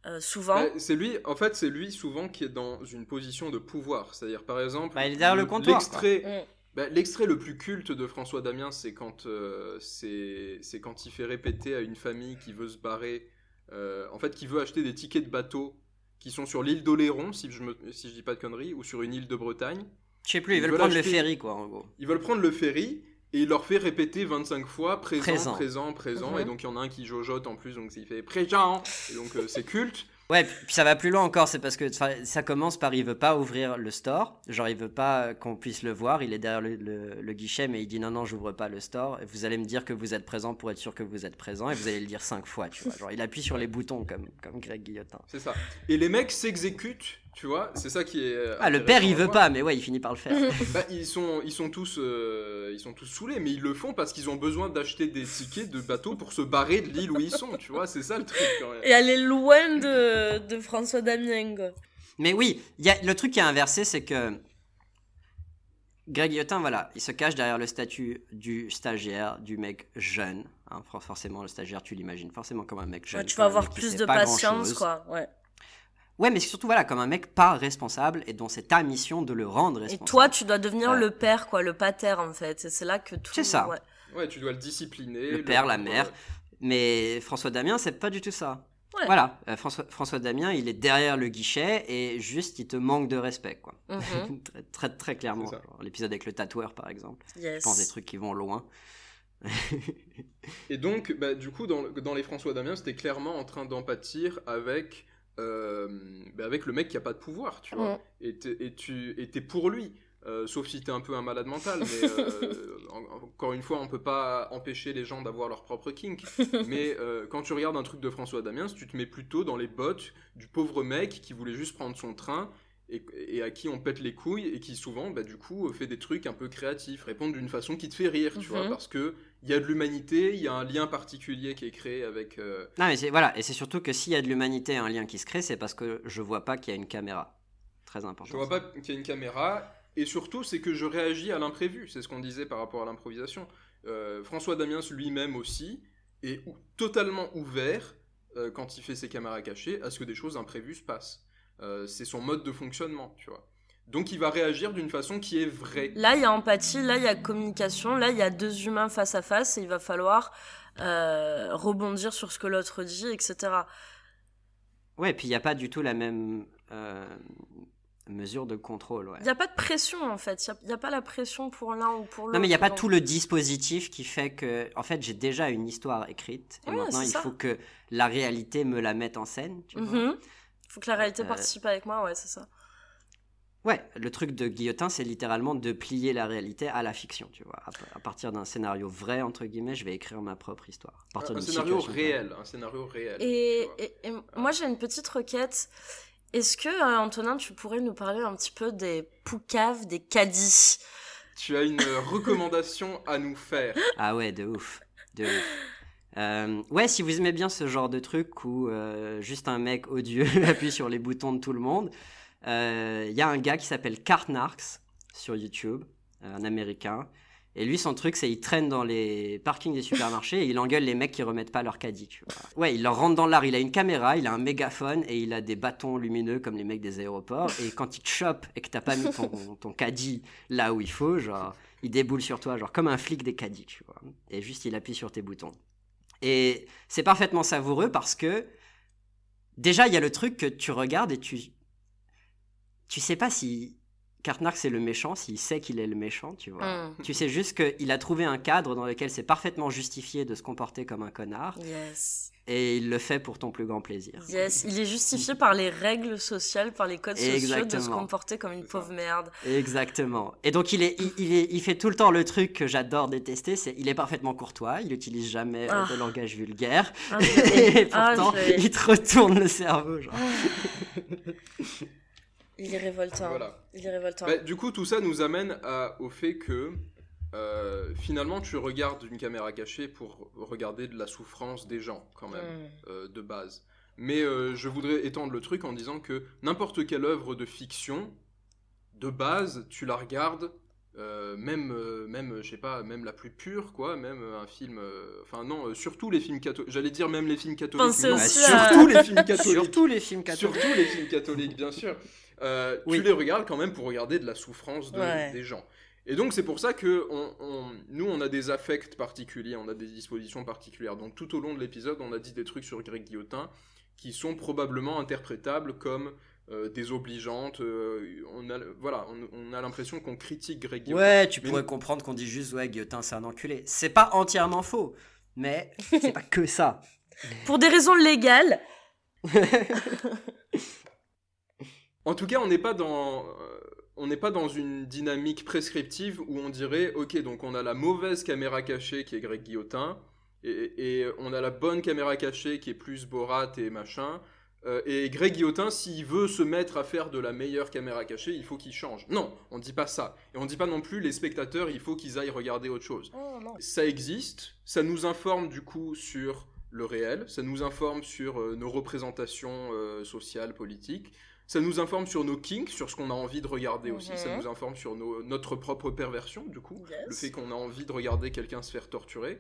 Euh, souvent. C'est lui, en fait, c'est lui souvent qui est dans une position de pouvoir. C'est-à-dire, par exemple, Bah, il est derrière le comptoir, L'extrait, Mm. bah, l'extrait le plus culte de François Damien, c'est quand, euh, c'est, quand il fait répéter à une famille qui veut se barrer, euh, en fait, qui veut acheter des tickets de bateau qui sont sur l'île d'Oléron, si je me, si je dis pas de conneries, ou sur une île de Bretagne. Je sais plus, ils Ils veulent veulent prendre le ferry quoi en gros. Ils veulent prendre le ferry et il leur fait répéter 25 fois présent, Présent. présent, présent. Mhm. Et donc il y en a un qui jojote en plus, donc il fait présent. Et donc euh, c'est culte. Ouais, puis ça va plus loin encore, c'est parce que ça commence par il veut pas ouvrir le store, genre il veut pas euh, qu'on puisse le voir, il est derrière le, le- le guichet mais il dit non non j'ouvre pas le store, et vous allez me dire que vous êtes présent pour être sûr que vous êtes présent et vous allez le dire cinq fois, tu vois, genre il appuie sur les boutons comme, comme Greg Guillotin. C'est ça. Et les mecs s'exécutent, tu vois. C'est ça qui est. euh, Ah le père il veut pas, mais ouais il finit par le faire. Bah, ils sont, ils sont tous, euh, ils sont tous saoulés, mais ils le font parce qu'ils ont besoin d'acheter des tickets de bateau pour se barrer de l'île où ils sont, tu vois. C'est ça le truc quand même. Et elle est loin de, de François Damien. quoi. Mais oui, il y a, le truc qui est inversé, c'est que Greg Guillotin, voilà, il se cache derrière le statut du stagiaire, du mec jeune. hein. For- forcément, le stagiaire, tu l'imagines forcément comme un mec jeune. Ouais, tu vas avoir plus de patience, quoi. Ouais. Ouais, mais surtout, voilà, comme un mec pas responsable et dont c'est ta mission de le rendre Et responsable. toi, tu dois devenir Ouais. le père, quoi, le pater, en fait. Et c'est là que tout. C'est ça. ouais. Ouais, tu dois le discipliner. Le père, la mère. euh, Mais François Damien, c'est pas du tout ça. Ouais. Voilà, euh, François, François Damien, il est derrière le guichet et juste, il te manque de respect, quoi. Mhm. très, très, très clairement. L'épisode avec le tatoueur, par exemple. Yes. Je pense des trucs qui vont loin. Et donc, bah, du coup, dans, dans les François Damien, c'était clairement en train d'empathir avec, bah, avec le mec qui a pas de pouvoir, tu vois. Et t'es- et tu et t'es pour lui. Euh, sauf si t'es un peu un malade mental, mais euh, en- encore une fois, on peut pas empêcher les gens d'avoir leur propre kink. mais euh, quand tu regardes un truc de François Damiens, tu te mets plutôt dans les bottes du pauvre mec qui voulait juste prendre son train et, et à qui on pète les couilles et qui souvent, bah, du coup, fait des trucs un peu créatifs, répondent d'une façon qui te fait rire, tu vois, Mhm. parce que il y a de l'humanité, il y a un lien particulier qui est créé avec. euh, Non, mais c'est voilà, et c'est surtout que s'il y a de l'humanité et un lien qui se crée, c'est parce que je vois pas qu'il y a une caméra. Très important. Je vois pas qu'il y a une caméra. Et surtout, c'est que je réagis à l'imprévu. C'est ce qu'on disait par rapport à l'improvisation. Euh, François Damiens lui-même aussi est ou- totalement ouvert, euh, quand il fait ses caméras cachées, à ce que des choses imprévues se passent. C'est son mode de fonctionnement, tu vois. Donc il va réagir d'une façon qui est vraie. Là, il y a empathie, là, il y a communication, là, il y a deux humains face à face et il va falloir euh, rebondir sur ce que l'autre dit, etc. Ouais, et puis il n'y a pas du tout la même euh, mesure de contrôle. Ouais. Il n'y a pas de pression, en fait. Il n'y a, pas la pression pour l'un ou pour l'autre. Non, mais il n'y a pas donc- tout le dispositif qui fait que, en fait, j'ai déjà une histoire écrite et Ouais, maintenant il ça. faut que la réalité me la mette en scène. Mhm. faut que la réalité Euh, participe avec moi, ouais, c'est ça. Ouais, le truc de Guillotin, c'est littéralement de plier la réalité à la fiction, tu vois. À, à partir d'un scénario vrai, entre guillemets, je vais écrire ma propre histoire. À partir Un, scénario réel, un scénario réel. Et moi, j'ai une petite requête. Est-ce que, euh, Antonin, tu pourrais nous parler un petit peu des poucaves, des caddies? Tu as une recommandation à nous faire. Ah ouais, de ouf. De ouf. Euh, ouais, si vous aimez bien ce genre de truc où euh, juste un mec odieux appuie sur les boutons de tout le monde, il y a un gars qui s'appelle Kartnarks sur YouTube, un américain, Et lui, son truc, c'est il traîne dans les parkings des supermarchés et il engueule les mecs qui remettent pas leur caddie. Ouais, il leur rentre dans l'art. Il a une caméra, il a un mégaphone et il a des bâtons lumineux comme les mecs des aéroports. Et quand il te chope et que t'as pas mis ton, ton caddie là où il faut, genre, il déboule sur toi, genre comme un flic des caddies. Et juste, il appuie sur tes boutons. Et c'est parfaitement savoureux parce que déjà, il y a le truc que tu regardes et tu. Tu sais pas si Kartnark c'est le méchant, s'il sait qu'il est le méchant, tu vois. Mm. Tu sais juste qu'il a trouvé un cadre dans lequel c'est parfaitement justifié de se comporter comme un connard Yes. et il le fait pour ton plus grand plaisir. Yes, il est justifié par les règles sociales, par les codes sociaux de se Exactement. comporter comme une pauvre merde. Exactement. Et donc il, est, il, il est, il fait tout le temps le truc que j'adore détester, c'est il est parfaitement courtois, il n'utilise jamais euh, Ah. de langage vulgaire, Ah, et Ah, pourtant l'ai. il te retourne le cerveau. Genre. Il est révoltant. Voilà. Il est révoltant. Bah, du coup, tout ça nous amène à- au fait que euh, finalement, tu regardes une caméra cachée pour regarder de la souffrance des gens, quand même, Mm. euh, de base. Mais euh, je voudrais étendre le truc en disant que n'importe quelle œuvre de fiction, de base, tu la regardes, euh, même, euh, même, je sais pas, même la plus pure, quoi, même un film, euh, enfin non, euh, surtout les films catholiques, j'allais dire même les films catholiques, non, surtout les films catholiques. Surtout les films catholiques. Surtout les films catholiques, bien sûr. Euh, Oui. Tu les regardes quand même pour regarder de la souffrance de- Ouais. des gens. Et donc c'est pour ça que on, on- nous on a des affects particuliers, on a des dispositions particulières. Donc tout au long de l'épisode, on a dit des trucs sur Greg Guillotin qui sont probablement interprétables comme euh, désobligeantes. euh, on a, voilà, on, on a l'impression qu'on critique Greg Guillotin. Ouais, tu Mais- pourrais comprendre qu'on dit juste ouais, Guillotin c'est un enculé. C'est pas entièrement faux, mais c'est pas que ça. Pour des raisons légales. En tout cas, on n'est pas dans, on n'est pas dans une dynamique prescriptive où on dirait, ok, donc on a la mauvaise caméra cachée qui est Greg Guillotin, et, et on a la bonne caméra cachée qui est plus Borat et machin. euh, et Greg Guillotin, s'il veut se mettre à faire de la meilleure caméra cachée, il faut qu'il change. Non, on dit pas ça. Et on dit pas non plus les spectateurs, il faut qu'ils aillent regarder autre chose Oh, ça existe, ça nous informe du coup sur le réel, ça nous informe sur euh, nos représentations euh, sociales, politiques, ça nous informe sur nos kinks, sur ce qu'on a envie de regarder aussi, ça nous informe sur nos- notre propre perversion du coup, Yes. le fait qu'on a envie de regarder quelqu'un se faire torturer.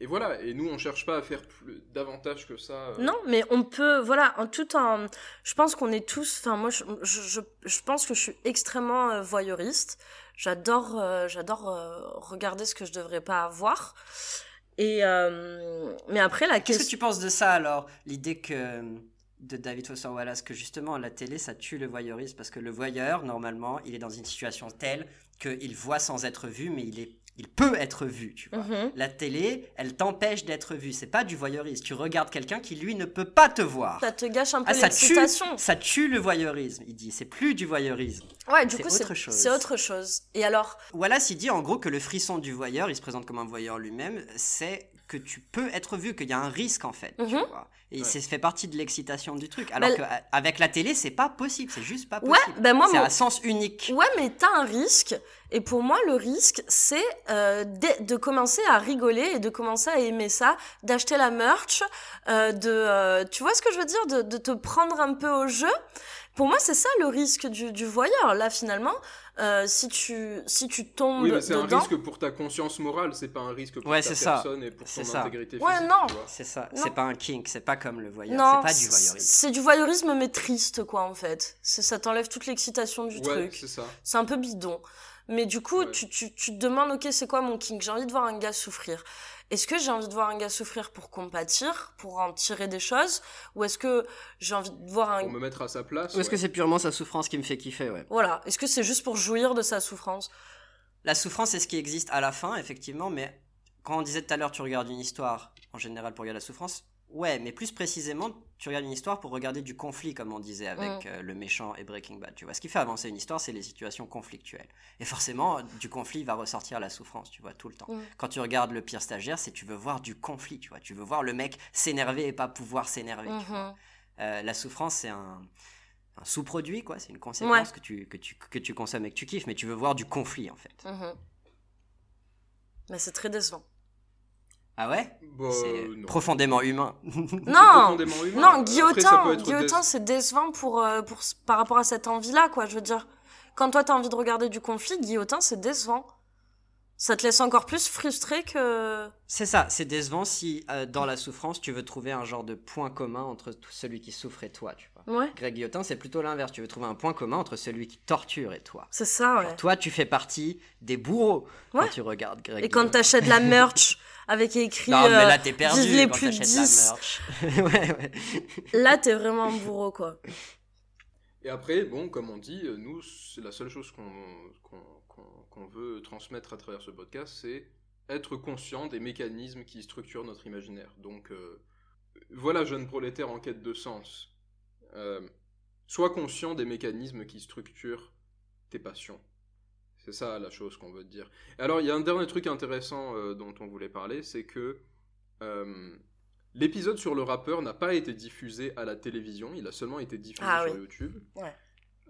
Et voilà, et nous on cherche pas à faire plus, davantage que ça. euh, Non, mais on peut, voilà, en tout en, je pense qu'on est tous, enfin moi, je, je, je, je pense que je suis extrêmement euh, voyeuriste. J'adore, euh, j'adore euh, regarder ce que je devrais pas avoir. Et euh, mais après la Qu'est-ce que question, tu penses de ça alors? L'idée que de David Foster Wallace que justement la télé ça tue le voyeurisme parce que le voyeur normalement il est dans une situation telle qu'il voit sans être vu mais il est il peut être vu tu vois. Mhm. La télé elle t'empêche d'être vu c'est pas du voyeurisme tu regardes quelqu'un qui lui ne peut pas te voir. ça te gâche un peu Ah, ça tue, ça tue le voyeurisme, il dit. C'est plus du voyeurisme. Ouais, du c'est coup, autre c'est chose. c'est autre chose. Et alors, Wallace, il dit en gros que le frisson du voyeur, il se présente comme un voyeur lui-même, c'est que tu peux être vu, qu'il y a un risque en fait. tu Mhm. vois. Et Ouais. c'est fait partie de l'excitation du truc. Alors Mais- qu'avec la télé, c'est pas possible, c'est juste pas Ouais, possible. ben moi, c'est mon- à sens unique. Ouais, mais t'as un risque. Et pour moi, le risque, c'est euh, de, de commencer à rigoler et de commencer à aimer ça, d'acheter la merch, euh, de, euh, tu vois ce que je veux dire, de, de te prendre un peu au jeu? Pour moi, c'est ça le risque du, du voyeur. Là, finalement, euh, si tu si tu tombes Oui, mais c'est un risque pour ta conscience morale, c'est pas un risque pour Ouais, ta c'est ça. personne et pour ton ça. intégrité Ouais, physique. non. tu vois. C'est ça, Non. c'est pas un kink, c'est pas comme le voyeur, non, c'est pas du voyeurisme. c'est du voyeurisme mais triste, quoi, en fait. C'est- Ça t'enlève toute l'excitation du Ouais, truc. c'est ça. C'est un peu bidon. Mais du coup, Ouais. tu, tu, tu te demandes, ok, c'est quoi mon kink? J'ai envie de voir un gars souffrir. Est-ce que j'ai envie de voir un gars souffrir pour compatir, pour en tirer des choses Ou est-ce que j'ai envie de voir un... Pour me mettre à sa place. Ou est-ce ouais. que c'est purement sa souffrance qui me fait kiffer, ouais. Voilà. Est-ce que c'est juste pour jouir de sa souffrance? La souffrance, c'est ce qui existe à la fin, effectivement, mais quand on disait tout à l'heure, tu regardes une histoire, en général, pour regarder la souffrance, ouais, mais plus précisément, tu regardes une histoire pour regarder du conflit, comme on disait avec Mm. euh, le méchant et Breaking Bad, tu vois. Ce qui fait avancer une histoire, c'est les situations conflictuelles. Et forcément, du conflit va ressortir la souffrance, tu vois, tout le temps. Mm. Quand tu regardes le pire stagiaire, c'est tu veux voir du conflit, tu vois. Tu veux voir le mec s'énerver et pas pouvoir s'énerver. Mhm. Euh, la souffrance, c'est un, un sous-produit, quoi. C'est une conséquence Ouais. que, tu, que, tu, que tu consommes et que tu kiffes, mais tu veux voir du conflit, en fait. Mhm. Mais c'est très décevant. Ah ouais? Bah, C'est non. profondément humain. Non profondément humain. Non, Guillotin, c'est décevant pour, euh, pour, par rapport à cette envie-là, quoi, je veux dire. Quand toi, t'as envie de regarder du conflit, Guillotin, c'est décevant. Ça te laisse encore plus frustré que. C'est ça, c'est décevant si euh, dans la souffrance tu veux trouver un genre de point commun entre tout celui qui souffre et toi, tu vois. Ouais. Greg Guillotin, c'est plutôt l'inverse. Tu veux trouver un point commun entre celui qui torture et toi. C'est ça, ouais. Genre, toi, tu fais partie des bourreaux quand Ouais. tu regardes Greg Et quand t'achètes la merch avec écrit. Non, mais euh, là, t'es perdu vive les quand plus de t'achètes 10. la merch. ouais, ouais. Là, t'es vraiment un bourreau, quoi. Et après, bon, comme on dit, euh, nous, c'est la seule chose qu'on qu'on- qu'on- qu'on veut transmettre à travers ce podcast, c'est être conscient des mécanismes qui structurent notre imaginaire. Donc, euh, voilà, jeune prolétaire en quête de sens. Euh, sois conscient des mécanismes qui structurent tes passions. C'est ça la chose qu'on veut te dire. Alors, il y a un dernier truc intéressant euh, dont on voulait parler, c'est que euh, l'épisode sur le rappeur n'a pas été diffusé à la télévision, il a seulement été diffusé Ah sur oui. YouTube. Ouais.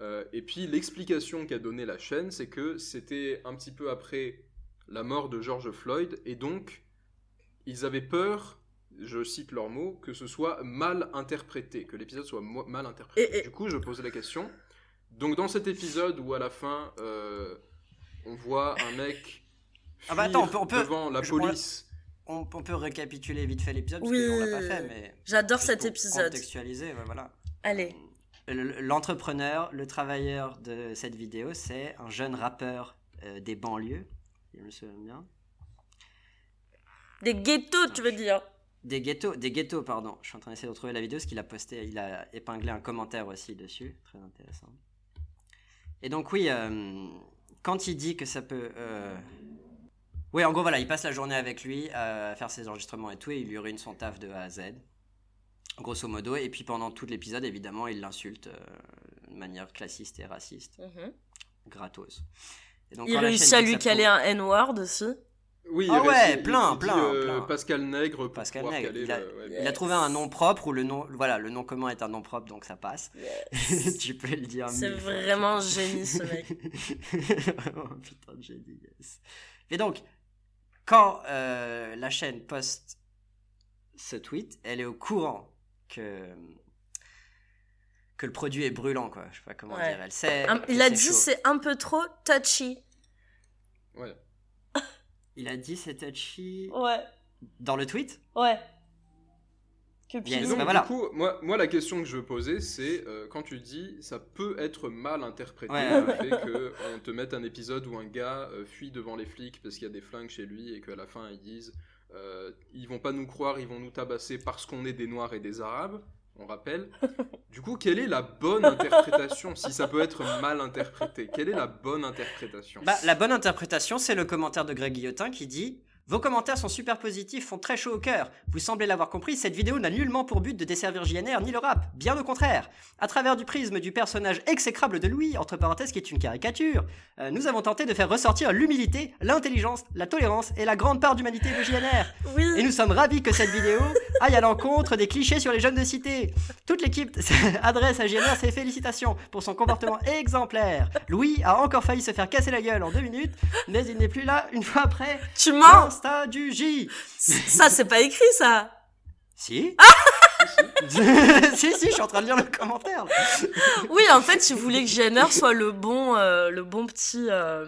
Euh, et puis l'explication qu'a donnée la chaîne, c'est que c'était un petit peu après la mort de George Floyd, et donc ils avaient peur, je cite leurs mots, que ce soit mal interprété, que l'épisode soit mal interprété. Et- et- Du coup, je posais la question. Donc dans cet épisode où à la fin euh, on voit un mec Ah bah attends, on peut- on peut- devant la police. On, on peut récapituler vite fait l'épisode parce Oui. qu'on l'a pas fait, mais. J'adore cet pour épisode. Contextualiser, ouais, voilà. Allez. Le- L'entrepreneur, le travailleur de cette vidéo, c'est un jeune rappeur euh, des banlieues, si je me souviens bien. Des ghettos, tu veux dire? Des ghettos, des ghettos, pardon. Je suis en train d'essayer de retrouver la vidéo, parce qu'il a posté, il a épinglé un commentaire aussi dessus, très intéressant. Et donc oui, euh, quand il dit que ça peut... euh, Oui, en gros, voilà, il passe la journée avec lui euh, à faire ses enregistrements et tout, et il lui ruine son taf de A à Z, grosso modo. Et puis pendant tout l'épisode, évidemment, il l'insulte euh, de manière classiste et raciste, gratos. Et donc, Il réussit à lui caler un N-word aussi. Oui, Ah ouais, plein, il dit, plein, euh, plein. Pascal Nègre Pascal Nègre, il a- le- ouais, Il a trouvé un nom propre ou le nom, voilà, le nom commun est un nom propre, donc ça passe. tu peux le dire. C'est fois, vraiment tu- génie, ce mec. Vraiment, putain de génie, yes. Et donc, quand euh, la chaîne poste ce tweet, elle est au courant que que le produit est brûlant, quoi. Je sais pas comment Ouais. dire. Elle sait. Il a dit c'est un peu trop touchy. Ouais. Il a dit c'est touchy Ouais, dans le tweet. ouais. Que Yes, Donc, bah voilà. Du coup, moi, moi, la question que je veux poser, c'est euh, quand tu dis ça peut être mal interprété, Ouais, le ouais. fait qu'on te mette un épisode où un gars euh, fuit devant les flics parce qu'il y a des flingues chez lui et qu'à la fin ils disent euh, ils vont pas nous croire, ils vont nous tabasser parce qu'on est des noirs et des arabes. On rappelle. Du coup, quelle est la bonne interprétation si ça peut être mal interprété? Quelle est la bonne interprétation? Bah, la bonne interprétation, c'est le commentaire de Greg Guillotin qui dit Vos commentaires sont super positifs, font très chaud au cœur. Vous semblez l'avoir compris, cette vidéo n'a nullement pour but de desservir JNR ni le rap, bien au contraire. À travers du prisme du personnage exécrable de Louis, entre parenthèses qui est une caricature, euh, nous avons tenté de faire ressortir l'humilité, l'intelligence, la tolérance et la grande part d'humanité de JNR. Oui. Et nous sommes ravis que cette vidéo aille à l'encontre des clichés sur les jeunes de cité. Toute l'équipe adresse à GNR ses félicitations pour son comportement exemplaire. Louis a encore failli se faire casser la gueule en deux minutes, mais il n'est plus là une fois après Tu mens du J. Ça, c'est pas écrit, ça Si Si, si, je suis en train de lire le commentaire. là. Oui, en fait, il voulait que Jenner soit le bon, euh, le bon petit... euh,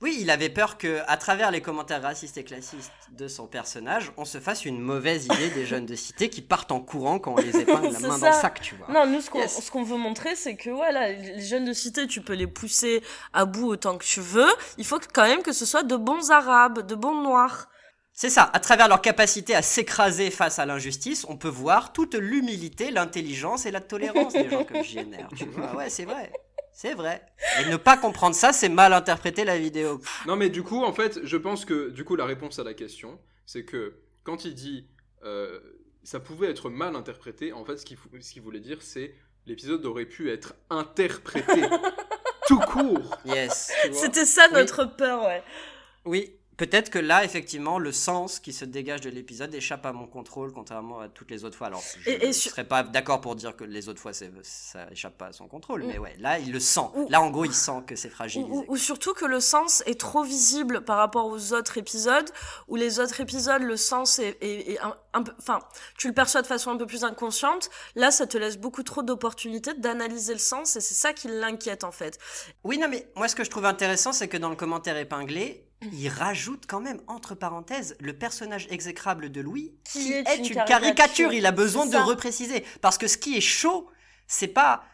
Oui, il avait peur que, à travers les commentaires racistes et classistes de son personnage, on se fasse une mauvaise idée des jeunes de cité qui partent en courant quand on les épingle la main ça. dans le sac, tu vois. Non, nous, ce qu'on Yes. veut montrer, c'est que voilà, les jeunes de cité, tu peux les pousser à bout autant que tu veux. Il faut quand même que ce soit de bons arabes, de bons noirs. C'est ça, à travers leur capacité à s'écraser face à l'injustice, on peut voir toute l'humilité, l'intelligence et la tolérance des gens comme JNR. Tu vois, ouais, c'est vrai. C'est vrai. Et ne pas comprendre ça, c'est mal interpréter la vidéo. Non, mais du coup, en fait, je pense que du coup, la réponse à la question, c'est que quand il dit euh, ça pouvait être mal interprété, en fait, ce qu'il ce voulait dire, c'est l'épisode aurait pu être interprété tout court. Yes. C'était ça Oui. notre peur, ouais. Oui, peut-être que là, effectivement, le sens qui se dégage de l'épisode échappe à mon contrôle, contrairement à toutes les autres fois. Alors, je ne sur- serais pas d'accord pour dire que les autres fois, ça échappe pas à son contrôle, mais ouais, là, il le sent. Ou- Là, en gros, il sent que c'est Ou, fragilisé. ou- ou surtout que le sens est trop visible par rapport aux autres épisodes, où les autres épisodes, le sens est, est- est un, un peu, enfin, tu le perçois de façon un peu plus inconsciente. Là, ça te laisse beaucoup trop d'opportunités d'analyser le sens, et c'est ça qui l'inquiète en fait. Oui, non, mais moi, ce que je trouve intéressant, c'est que dans le commentaire épinglé, il rajoute quand même, entre parenthèses, le personnage exécrable de Louis, Qui qui, est est, une une caricature. caricature. Il a besoin de repréciser. Parce que ce qui est chaud, c'est pas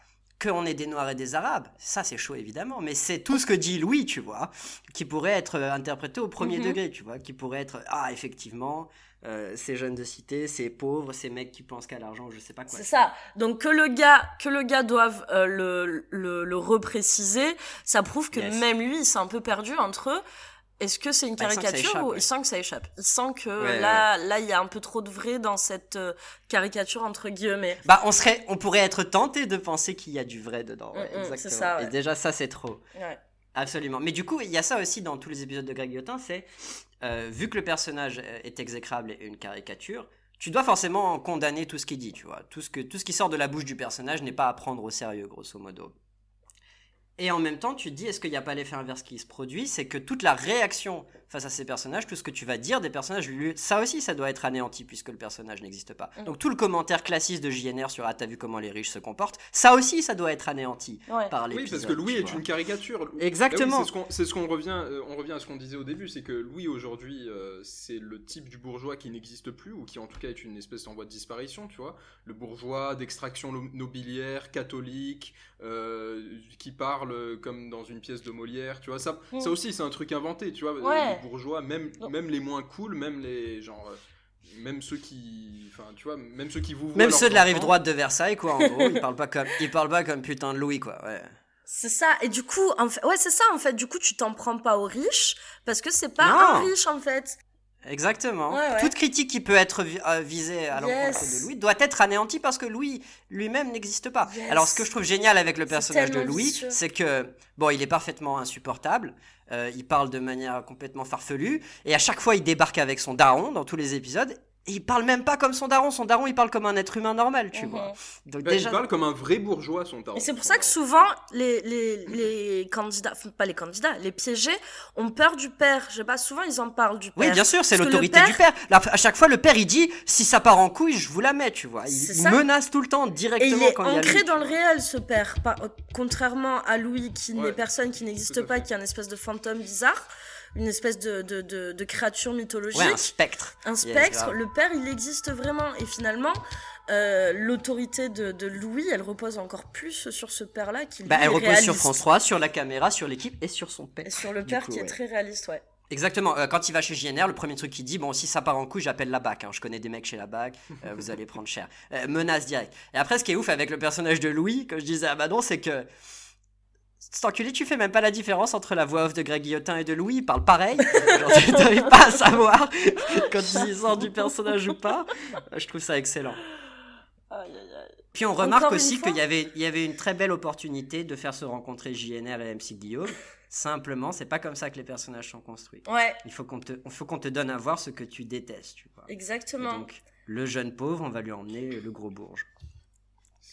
qu'on est des Noirs et des Arabes. Ça, c'est chaud, évidemment. Mais c'est tout ce que dit Louis, tu vois, qui pourrait être euh, interprété au premier Mhm. degré, tu vois, qui pourrait être, ah, effectivement, euh, ces jeunes de cité, ces pauvres, ces mecs qui pensent qu'à l'argent, je sais pas quoi. C'est ça. Donc que le gars, que le gars doive euh, le, le, le repréciser, ça prouve que Yes. même lui, il s'est un peu perdu entre est-ce que c'est une Bah, il sent que ça caricature échappe, ou ouais. il sent que ça échappe? Il sent que Ouais, là, là, il y a un peu trop de vrai dans cette euh, caricature entre guillemets. Bah, on serait, on pourrait être tenté de penser qu'il y a du vrai dedans. Mm, mm, c'est exactement. ça. Et déjà, ça, c'est trop. Absolument. Mais du coup, il y a ça aussi dans tous les épisodes de Greg Guillotin, c'est euh, vu que le personnage euh, est exécrable et une caricature, tu dois forcément condamner tout ce qu'il dit, tu vois. Tout ce, que, tout ce qui sort de la bouche du personnage n'est pas à prendre au sérieux, grosso modo. Et en même temps, tu te dis, est-ce qu'il n'y a pas l'effet inverse qui se produit C'est que toute la réaction face à ces personnages, tout ce que tu vas dire des personnages, lui- ça aussi, ça doit être anéanti puisque le personnage n'existe pas. Mm. Donc tout le commentaire classiste de JNR sur Ah, t'as vu comment les riches se comportent, ça aussi, ça doit être anéanti Ouais. par Oui, l'épisode. parce que Louis est vois. une caricature. Exactement. Ah oui, c'est ce qu'on- ce revient, euh, on revient à ce qu'on disait au début, c'est que Louis aujourd'hui, euh, c'est le type du bourgeois qui n'existe plus ou qui en tout cas est une espèce en voie de disparition, tu vois. Le bourgeois d'extraction nobiliaire, catholique, euh, qui parle euh, comme dans une pièce de Molière, tu vois. Ça, Mm. ça aussi, c'est un truc inventé, tu vois. Ouais. Les bourgeois, même, Non. même les moins cool, même les genre. euh, même ceux qui, enfin, tu vois, même ceux qui vous voient Même ceux de la rive droite de Versailles, quoi, en gros, ils parlent pas comme, ils parlent pas comme putain de Louis, quoi. Ouais. C'est ça. Et du coup, en fait, ouais, c'est ça en fait. Du coup, tu t'en prends pas aux riches parce que c'est pas Non. un riche en fait. Exactement. Ouais, ouais. Toute critique qui peut être euh, visée à l'encontre Yes. de Louis doit être anéantie parce que Louis lui-même n'existe pas. Yes. Alors, ce que je trouve génial avec le personnage de Louis, c'est que, bon, il est parfaitement insupportable. euh, il parle de manière complètement farfelue. Et à chaque fois, il débarque avec son daron dans tous les épisodes. Et il parle même pas comme son daron. Son daron, il parle comme un être humain normal, tu Mhm. vois. Donc, Bah, déjà. Il parle comme un vrai bourgeois, son tarot. Et c'est pour ça que souvent, les, les, les candidats, enfin, pas les candidats, les piégés ont peur du père. Je sais pas, souvent ils en parlent du père. Oui, bien sûr, c'est l'autorité du père. Là, à chaque fois, le père, il dit si ça part en couille, je vous la mets, tu vois. Il, menace tout le temps Et directement il est quand il y a ancré lui, dans le réel, ce père. Pas- contrairement à Louis, qui Ouais, n'est personne, qui n'existe pas, qui est un espèce de fantôme bizarre, une espèce de, de, de, de créature mythologique. Ouais, un spectre. un spectre, le père il existe vraiment et finalement euh, l'autorité de, de Louis elle repose encore plus sur ce père là qui Bah, elle repose réaliste. sur France 3, sur la caméra, sur l'équipe et sur son père. et sur le père coup, qui est très réaliste ouais Exactement. euh, quand il va chez JNR, le premier truc qu'il dit, bon, si ça part en couille, j'appelle la BAC. hein. Je connais des mecs chez la BAC, euh, vous allez prendre cher. Menace directe. Et après, ce qui est ouf avec le personnage de Louis, comme je disais à Manon, c'est que. Cet enculé, tu fais même pas la différence entre la voix off de Greg Guillotin et de Louis, ils parlent pareil. Genre, tu n'arrives pas à savoir quand ils sortent du personnage ou pas. Euh, Je trouve ça excellent. Puis on remarque aussi qu'il y avait, il y avait une très belle opportunité de faire se rencontrer JNR et MC Guillaume. Simplement, c'est pas comme ça que les personnages sont construits. ouais Il faut qu'on te, il faut qu'on te donne à voir ce que tu détestes, tu vois. Et exactement donc, le jeune pauvre, on va lui emmener le gros bourge.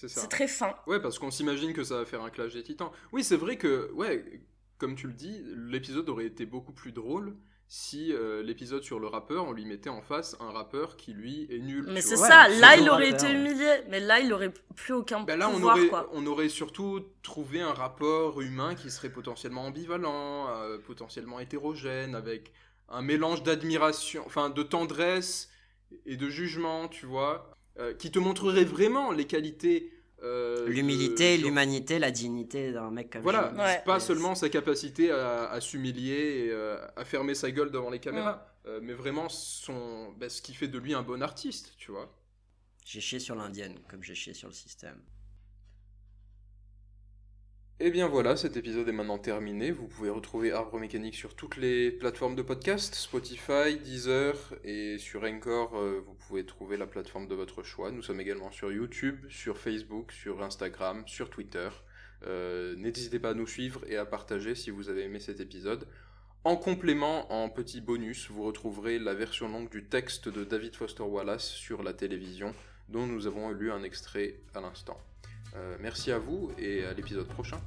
C'est ça. c'est très fin Ouais, parce qu'on s'imagine que ça va faire un clash des titans. Oui, c'est vrai que, ouais, comme tu le dis, l'épisode aurait été beaucoup plus drôle si euh, l'épisode sur le rappeur, on lui mettait en face un rappeur qui, lui, est nul. mais c'est vois. ça Ouais, là il aurait rappeur, été humilié mais là il aurait plus aucun Ben là, on pouvoir aurait, quoi on aurait surtout trouvé un rapport humain qui serait potentiellement ambivalent, euh, potentiellement hétérogène, avec un mélange d'admiration, enfin de tendresse et de jugement, tu vois, euh, qui te montrerait vraiment les qualités. euh, L'humilité, de- l'humanité, la dignité d'un mec comme Voilà. Ouais. pas Yes. seulement sa capacité à, à s'humilier et euh, à fermer sa gueule devant les caméras, euh, mais vraiment son, ben, ce qui fait de lui un bon artiste, tu vois. J'ai chié sur l'indienne, comme j'ai chié sur le système. Et bien voilà, cet épisode est maintenant terminé. Vous pouvez retrouver Arbre Mécanique sur toutes les plateformes de podcast, Spotify, Deezer et sur Encore, euh, vous pouvez trouver la plateforme de votre choix. Nous sommes également sur YouTube, sur Facebook, sur Instagram, sur Twitter. Euh, N'hésitez pas à nous suivre et à partager si vous avez aimé cet épisode. En complément, en petit bonus, vous retrouverez la version longue du texte de David Foster Wallace sur la télévision, dont nous avons lu un extrait à l'instant. Euh, merci à vous et à l'épisode prochain.